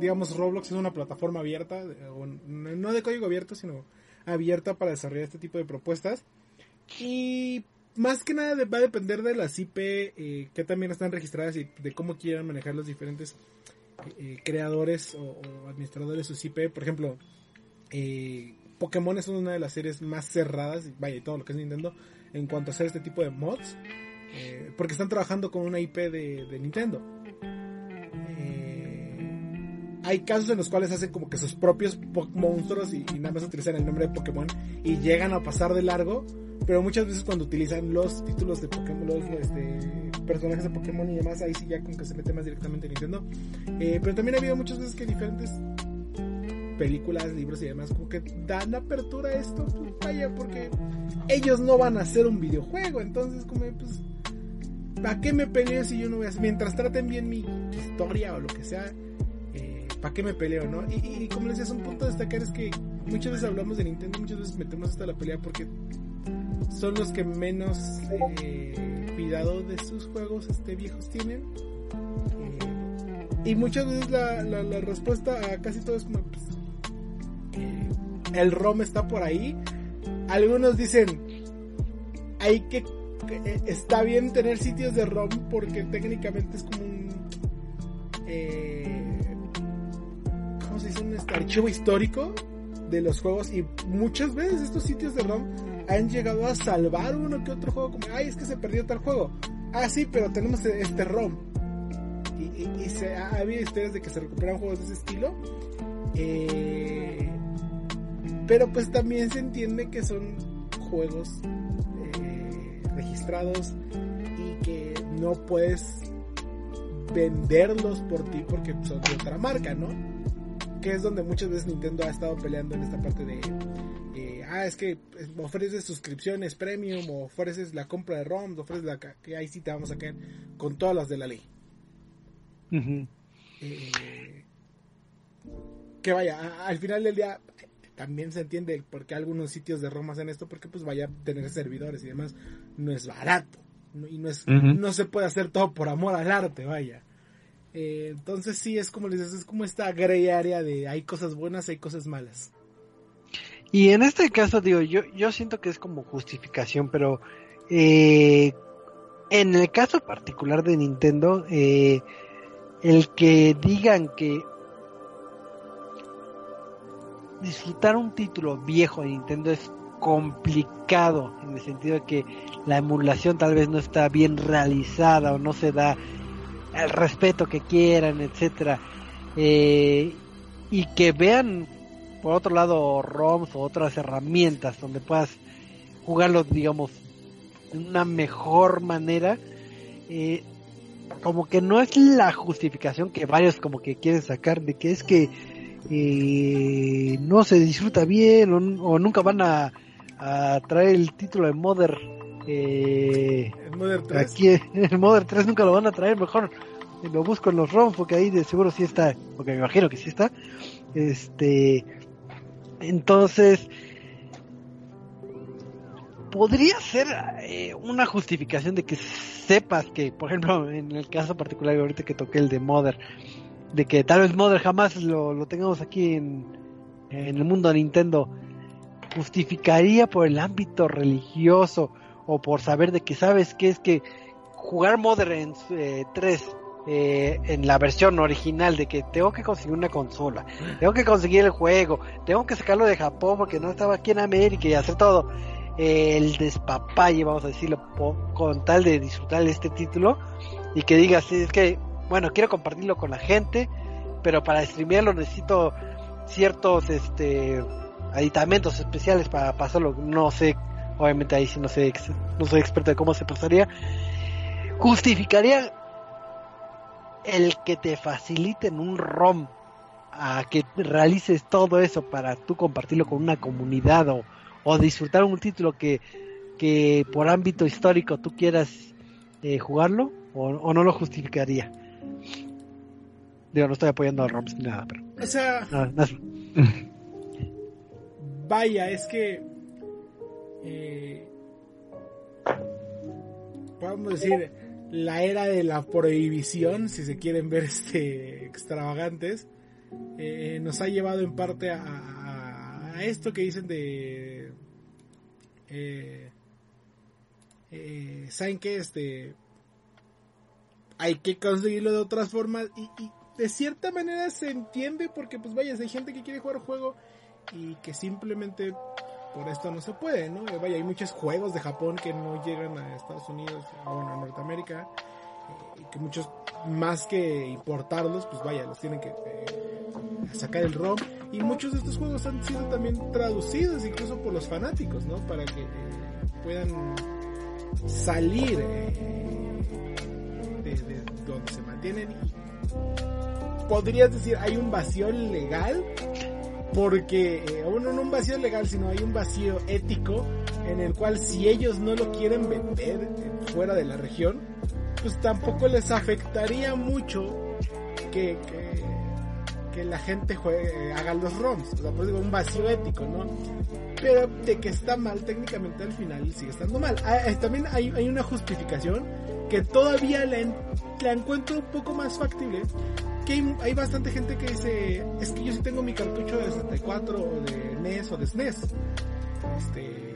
digamos, Roblox es una plataforma abierta, no de código abierto, sino abierta para desarrollar este tipo de propuestas. Y más que nada va a depender de las IP eh, que también están registradas y de cómo quieran manejar los diferentes eh, creadores o, administradores de sus IP. Por ejemplo, Pokémon es una de las series más cerradas, vaya, y todo lo que es Nintendo, en cuanto a hacer este tipo de mods. Porque están trabajando con una IP de, Nintendo. hay casos en los cuales hacen como que sus propios monstruos y, y nada más utilizan el nombre de Pokémon y llegan a pasar de largo pero muchas veces cuando utilizan los títulos de Pokémon, los este, personajes de Pokémon y demás, ahí sí ya como que se mete más directamente en Nintendo. Eh, pero también ha habido muchas veces que diferentes películas, libros y demás, como que dan apertura a esto, pues vaya, porque ellos no van a hacer un videojuego, entonces como pues, ¿para qué me peleo si yo no voy a hacer? Mientras traten bien mi historia o lo que sea, eh, ¿para qué me peleo, no? Y, como les decía, un punto a destacar es que muchas veces hablamos de Nintendo, muchas veces metemos hasta la pelea porque son los que menos eh, cuidado de sus juegos este, viejos tienen. Eh, y muchas veces la, la, respuesta a casi todo es como, pues, el ROM está por ahí. Algunos dicen, hay que, eh, está bien tener sitios de ROM porque técnicamente es como un, ¿cómo se dice? Un archivo histórico de los juegos y muchas veces estos sitios de ROM han llegado a salvar uno que otro juego, como, ay, es que se perdió tal juego. Ah, sí, pero tenemos este ROM. Y, se, ha habido historias de que se recuperan juegos de ese estilo. Eh, pero pues también se entiende que son juegos eh, registrados y que no puedes venderlos por ti porque son de otra marca, ¿no? Que es donde muchas veces Nintendo ha estado peleando en esta parte de ah, es que ofreces suscripciones premium o ofreces la compra de ROM, ofreces la que ahí sí te vamos a caer con todas las de la ley. Eh, que vaya, al final del día también se entiende por qué algunos sitios de ROM hacen esto, porque pues vaya a tener servidores y demás, no es barato. y no es, no se puede hacer todo por amor al arte, vaya. Eh, entonces sí, es como les es como esta grey área de hay cosas buenas, hay cosas malas. Y en este caso, digo, yo, yo siento que es como justificación, pero eh, en el caso particular de Nintendo, eh, el que digan que disfrutar un título viejo de Nintendo es complicado en el sentido de que la emulación tal vez no está bien realizada o no se da el respeto que quieran, etcétera, eh, y que vean por otro lado ROMs o otras herramientas donde puedas jugarlo, digamos, de una mejor manera, eh, como que no es la justificación que varios como que quieren sacar de que es que eh, no se disfruta bien o, nunca van a, traer el título de Mother eh, el 3. aquí [LAUGHS] el Mother 3 nunca lo van a traer mejor lo busco en los ROMs porque ahí de seguro sí está porque me imagino que sí está este entonces podría ser eh, una justificación de que sepas que, por ejemplo, en el caso particular ahorita que toqué el de Mother, de que tal vez Mother jamás lo, tengamos aquí en, el mundo de Nintendo, justificaría por el ámbito religioso o por saber de que sabes que es que jugar Mother en 3 eh, en la versión original de que tengo que conseguir una consola, tengo que conseguir el juego, tengo que sacarlo de Japón porque no estaba aquí en América y hacer todo el despapalle, vamos a decirlo, con tal de disfrutar este título y que digas, es que, bueno, quiero compartirlo con la gente, pero para streamearlo necesito ciertos este aditamentos especiales para pasarlo, no sé, obviamente ahí sí no sé, no soy experto de cómo se pasaría, justificaría el que te faciliten un ROM a que realices todo eso para tú compartirlo con una comunidad o, o disfrutar un título que, que por ámbito histórico tú quieras eh, jugarlo o, no lo justificaría. Digo, no estoy apoyando a ROMs ni nada, pero... O sea... [LAUGHS] vaya, es que... Eh, podemos decir la era de la prohibición, si se quieren ver este extravagantes, eh, nos ha llevado en parte a, a, esto que dicen de... Eh, eh, Saben que este... Hay que conseguirlo de otras formas y, de cierta manera se entiende porque pues vaya, hay gente que quiere jugar juego y que simplemente por esto no se puede, ¿no? Vaya, hay muchos juegos de Japón que no llegan a Estados Unidos, o bueno, a Norteamérica, eh, y que muchos, más que importarlos, pues vaya, los tienen que eh, sacar el ROM, y muchos de estos juegos han sido también traducidos incluso por los fanáticos, ¿no? Para que eh, puedan salir de, de donde se mantienen y podrías decir hay un vacío legal porque eh, uno no un vacío legal, sino hay un vacío ético en el cual si ellos no lo quieren vender fuera de la región, pues tampoco les afectaría mucho que, que, la gente juegue, haga los ROMs. O sea, por digo, un vacío ético, ¿no? Pero de que está mal técnicamente al final sigue estando mal. Ah, eh, también hay, hay una justificación que todavía la, encuentro un poco más factible hay, bastante gente que dice, es que yo sí tengo mi cartucho de 64 o de NES o de SNES. Este,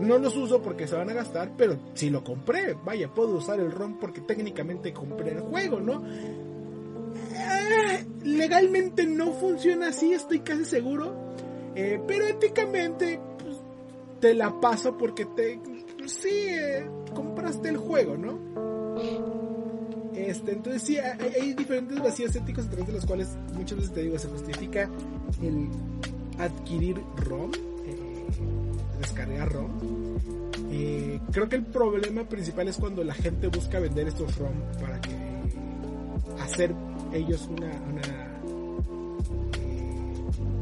no los uso porque se van a gastar, pero si lo compré, vaya, puedo usar el ROM porque técnicamente compré el juego, ¿no? Eh, legalmente no funciona así, estoy casi seguro. Eh, pero éticamente, pues, te la paso porque te, sí, eh, compraste el juego, ¿no? Este, entonces sí, hay, diferentes vacíos éticos a través de los cuales muchas veces te digo, se justifica el adquirir ROM, eh, descargar ROM. Eh, creo que el problema principal es cuando la gente busca vender estos ROM para que hacer ellos una,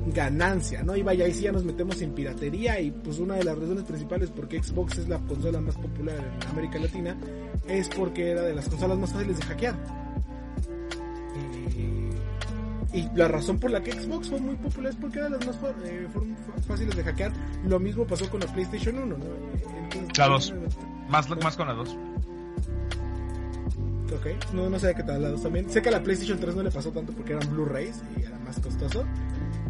ganancia, ¿no? Y vaya, ahí sí ya nos metemos en piratería y pues una de las razones principales por qué Xbox es la consola más popular en América Latina es porque era de las consolas más fáciles de hackear. Y, la razón por la que Xbox fue muy popular es porque era de las más eh, fáciles de hackear. Lo mismo pasó con la PlayStation 1, ¿no? la 2. Más, más con la 2. Ok, no, no sé qué tal la 2 también. Sé que a la PlayStation 3 no le pasó tanto porque eran Blu-rays y era más costoso.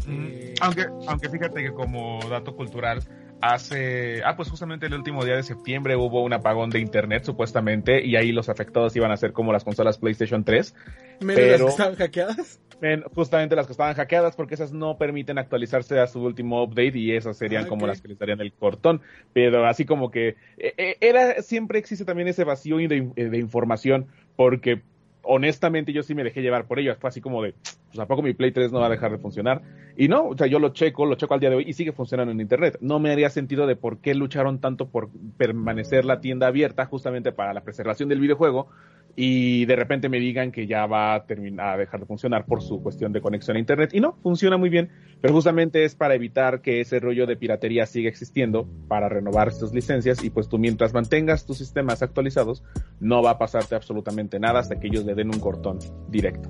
Eh, aunque, aunque fíjate que como dato cultural, hace, ah, pues justamente el último día de septiembre hubo un apagón de internet supuestamente y ahí los afectados iban a ser como las consolas PlayStation 3. ¿Menos Pero- las que estaban hackeadas? En- justamente las que estaban hackeadas porque esas no permiten actualizarse a su último update y esas serían Ah, como las que les darían el cortón. Pero así como que eh, eh, era siempre existe también ese vacío de, de información porque honestamente yo sí me dejé llevar por ello. Fue así como de, pues a poco mi Play 3 no va a dejar de funcionar. Y no, o sea, yo lo checo, lo checo al día de hoy y sigue funcionando en Internet. No me haría sentido de por qué lucharon tanto por permanecer la tienda abierta justamente para la preservación del videojuego y de repente me digan que ya va a terminar a dejar de funcionar por su cuestión de conexión a internet y no funciona muy bien pero justamente es para evitar que ese rollo de piratería siga existiendo para renovar sus licencias y pues tú mientras mantengas tus sistemas actualizados no va a pasarte absolutamente nada hasta que ellos le den un cortón directo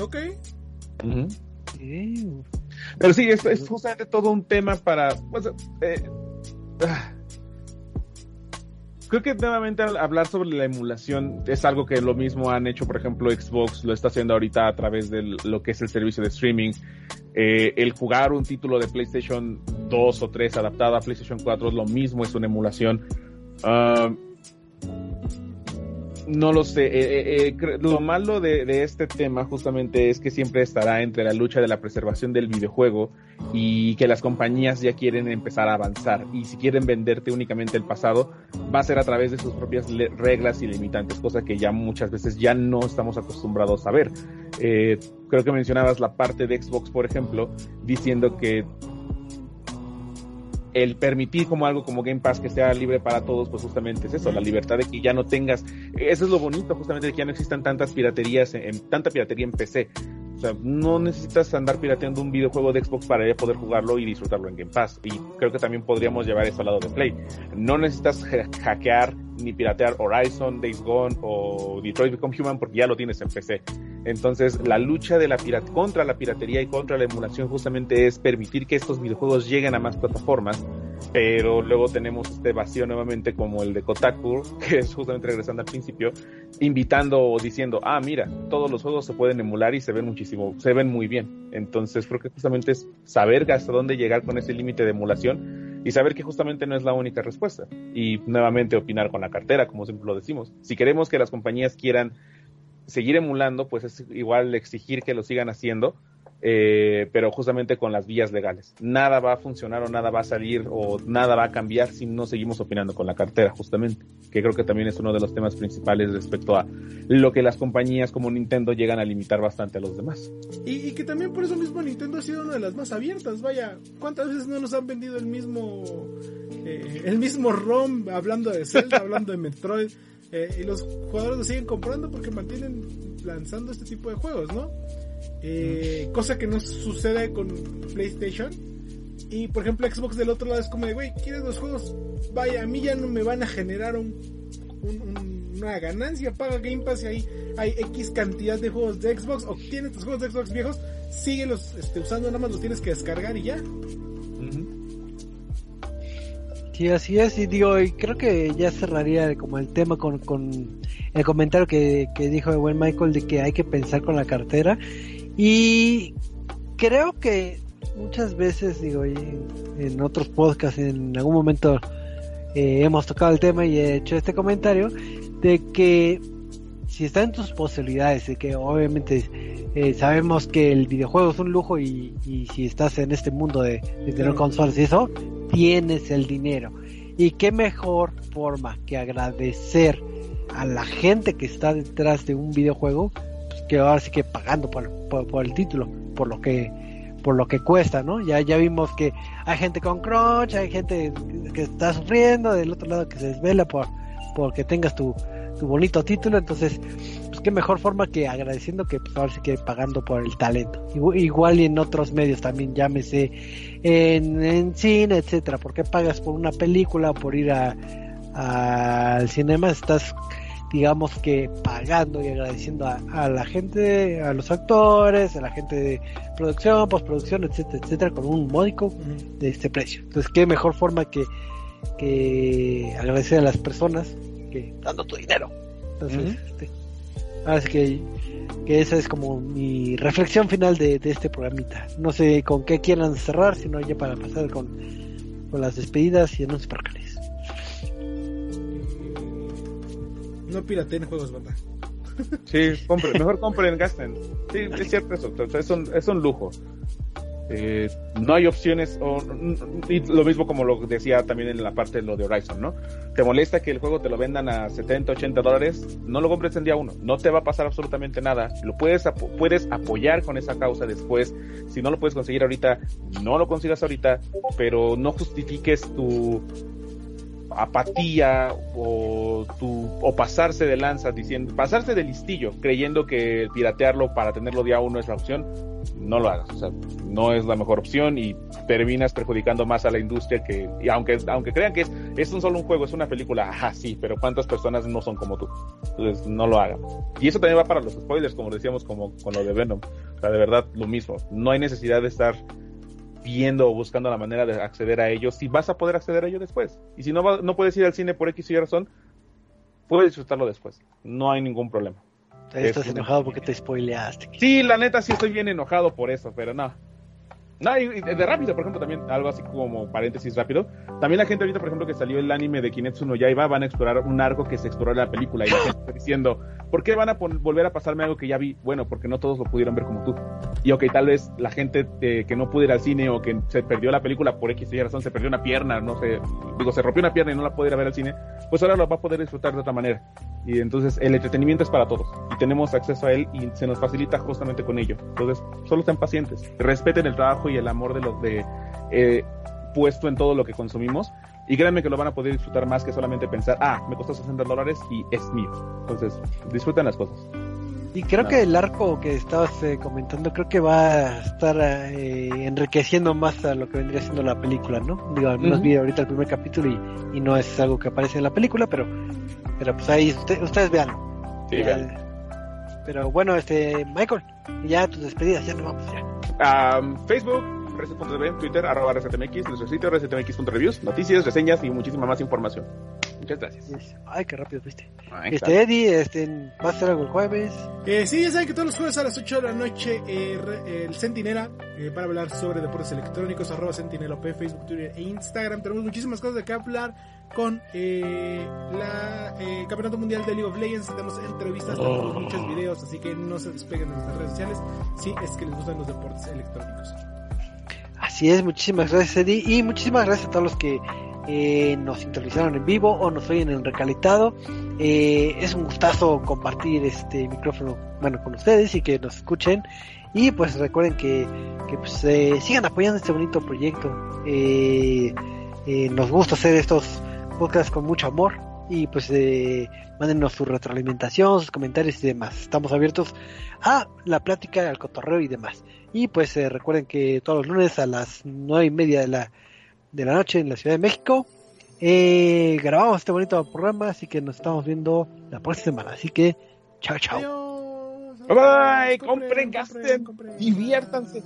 Ok. Sí. Pero sí, es, es justamente todo un tema para. pues, eh, ah. Creo que nuevamente hablar sobre la emulación es algo que lo mismo han hecho, por ejemplo, Xbox lo está haciendo ahorita a través de lo que es el servicio de streaming. Eh, el jugar un título de PlayStation 2 o 3 adaptado a PlayStation 4 es lo mismo, es una emulación. Ah, no lo sé. eh, eh, eh, lo malo de, de este tema justamente es que siempre estará entre la lucha de la preservación del videojuego y que las compañías ya quieren empezar a avanzar. Y si quieren venderte únicamente el pasado, va a ser a través de sus propias reglas y limitantes, cosa que ya muchas veces ya no estamos acostumbrados a ver. Eh, creo que mencionabas la parte de Xbox, por ejemplo, diciendo que el permitir como algo como Game Pass que sea libre para todos, pues justamente es eso, la libertad de que ya no tengas, eso es lo bonito justamente de que ya no existan tantas piraterías, en, tanta piratería en PC. O sea, no necesitas andar pirateando un videojuego de Xbox para poder jugarlo y disfrutarlo en Game Pass. Y creo que también podríamos llevar eso al lado de Play. No necesitas ha- [LAUGHS] hackear ni piratear Horizon, Days Gone o Detroit Become Human porque ya lo tienes en PC. Entonces, la lucha de la contra la piratería y contra la emulación justamente es permitir que estos videojuegos lleguen a más plataformas, pero luego tenemos este vacío nuevamente como el de Kotaku, [LAUGHS] que es justamente regresando al principio, invitando o diciendo, ah, mira, todos los juegos se pueden emular y se ven muchísimo, se ven muy bien. Entonces, creo que justamente es saber hasta dónde llegar con ese límite de emulación y saber que justamente no es la única respuesta. Y nuevamente opinar con la cartera, como siempre lo decimos. Si queremos que las compañías quieran seguir emulando, pues es igual exigir que lo sigan haciendo, eh, pero justamente con las vías legales. Nada va a funcionar o nada va a salir o nada va a cambiar si no seguimos opinando con la cartera, justamente, que creo que también es uno de los temas principales respecto a lo que las compañías como Nintendo llegan a limitar bastante a los demás. Y, que también por eso mismo Nintendo ha sido una de las más abiertas. Vaya, ¿cuántas veces no nos han vendido el mismo eh, el mismo ROM hablando de Zelda, hablando de Metroid? Eh, y los jugadores lo siguen comprando porque mantienen lanzando este tipo de juegos, ¿no? Eh, cosa que no sucede con PlayStation. Y por ejemplo, Xbox del otro lado es como de, güey, ¿quieres los juegos? Vaya, a mí ya no me van a generar un, un- un- una ganancia. Paga Game Pass y ahí hay X cantidad de juegos de Xbox. O tienes tus juegos de Xbox viejos, síguelos este, usando, nada más los tienes que descargar y ya. Sí, así es, y digo, y creo que ya cerraría como el tema con, con el comentario que, que dijo el buen Michael de que hay que pensar con la cartera. Y creo que muchas veces, digo, y en otros podcasts en algún momento eh, hemos tocado el tema y he hecho este comentario de que si está en tus posibilidades, de que obviamente eh, sabemos que el videojuego es un lujo y, y si estás en este mundo de, de tener consolas y eso, tienes el dinero. Y qué mejor forma que agradecer a la gente que está detrás de un videojuego que ahora sí que pagando por, el título, por lo que por lo que cuesta, ¿no? Ya ya vimos que hay gente con crunch, hay gente que está sufriendo, del otro lado que se desvela por porque tengas tu, tu bonito título, entonces pues qué mejor forma que agradeciendo que pues, ahora sí que pagando por el talento. Igual, y en otros medios también, llámese en, en cine, etcétera. ¿Por qué pagas por una película o por ir a- al cinema? Estás, digamos que pagando y agradeciendo a, a la gente, a los actores, a la gente de producción, postproducción, etcétera, etcétera, con un módico de este precio. Entonces, qué mejor forma que, que agradecer a las personas que dando tu dinero. Entonces, Ujú. este, así que, que esa es como mi reflexión final de, de este programita. No sé con qué quieran cerrar, sino ya para pasar con con las despedidas y anuncios parcales. No pirateen juegos, banda. Sí, compren, mejor compren, gasten. Sí, es cierto eso, es, un, es un lujo. Eh, no hay opciones, o, y lo mismo como lo decía también en la parte de lo de Horizon, ¿no? Te molesta que el juego te lo vendan a 70, 80 dólares, no lo compres en día uno, no te va a pasar absolutamente nada, lo puedes, puedes apoyar con esa causa después, si no lo puedes conseguir ahorita, no lo consigas ahorita, pero no justifiques tu apatía o tu o pasarse de lanza diciendo pasarse de listillo creyendo que piratearlo para tenerlo día uno es la opción no lo hagas. O sea no es la mejor opción y terminas perjudicando más a la industria que y aunque aunque crean que es es un solo un juego es una película ajá sí pero cuántas personas no son como tú entonces no lo hagan. Y eso también va para los spoilers como decíamos como con lo de Venom. O sea de verdad lo mismo. No hay necesidad de estar viendo o buscando la manera de acceder a ellos, si vas a poder acceder a ello después. Y si no, va- no puedes ir al cine por X y Y razón, puedes disfrutarlo después. No hay ningún problema. Estás Es- enojado porque te spoileaste. Sí, la neta sí estoy bien enojado por eso, pero no. No, y y de rápido, por ejemplo, también algo así como paréntesis rápido. También la gente ahorita, por ejemplo, que salió el anime de Kimetsu no Yaiba, van a explorar un arco que se exploró en la película y la gente está diciendo, ¿por qué van a volver a pasarme algo que ya vi? Bueno, porque no todos lo pudieron ver como tú. Y ok, tal vez la gente eh, que no pudo ir al cine o que se perdió la película por X y razón, se perdió una pierna, no sé, digo, se rompió una pierna y no la puede ir a ver al cine, pues ahora lo va a poder disfrutar de otra manera. Y entonces el entretenimiento es para todos y tenemos acceso a él y se nos facilita justamente con ello. Entonces, solo sean pacientes, respeten el trabajo y el amor de los de eh, puesto en todo lo que consumimos y créanme que lo van a poder disfrutar más que solamente pensar, ah, me costó 60 dólares y es mío. Entonces, disfruten las cosas. Y creo No. que el arco que estabas eh, comentando, creo que va a estar eh, enriqueciendo más a lo que vendría siendo la película, ¿no? Digo, al menos Ujú. vi ahorita el primer capítulo y, y no es algo que aparece en la película, pero, pero pues ahí usted- ustedes veanlo. Sí, Ya, vean. Pero bueno, este, Michael, ya tus despedidas, ya nos vamos ya. Ah, Facebook, Reset.tv, Twitter, arroba ResetMX, nuestro sitio resetmx.reviews, noticias, reseñas y muchísima más información. Muchas gracias. Ay, qué rápido fuiste. Ahí Este, Eddie, este, ¿va a hacer algo el jueves? Eh, sí, ya saben que todos los jueves a las 8 de la noche eh, re- el Centinela eh, para hablar sobre deportes electrónicos, arroba Centinela P, Facebook, Twitter e Instagram. Tenemos muchísimas cosas de qué hablar con eh, la eh, Campeonato Mundial de League of Legends. Tenemos entrevistas, tenemos muchos videos, así que no se despeguen de nuestras redes sociales si es que les gustan los deportes electrónicos. Así es, muchísimas gracias Eddie y muchísimas gracias a todos los que eh, nos sintonizaron en vivo o nos oyen en recalitado. Eh, es un gustazo compartir este micrófono bueno con ustedes y que nos escuchen y pues recuerden que, que pues, eh, sigan apoyando este bonito proyecto. Eh, eh, nos gusta hacer estos podcasts con mucho amor y pues eh, mándenos su retroalimentación, sus comentarios y demás. Estamos abiertos a la plática, al cotorreo y demás. Y pues eh, recuerden que todos los lunes a las nueve y media de la, de la noche en la Ciudad de México eh, grabamos este bonito programa, así que nos estamos viendo la próxima semana. Así que, chao, chao. Adiós. Bye bye, Adiós. compren, gasten, compren. diviértanse.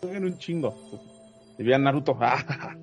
Jueguen un chingo. Vean Naruto. [LAUGHS] Ajá.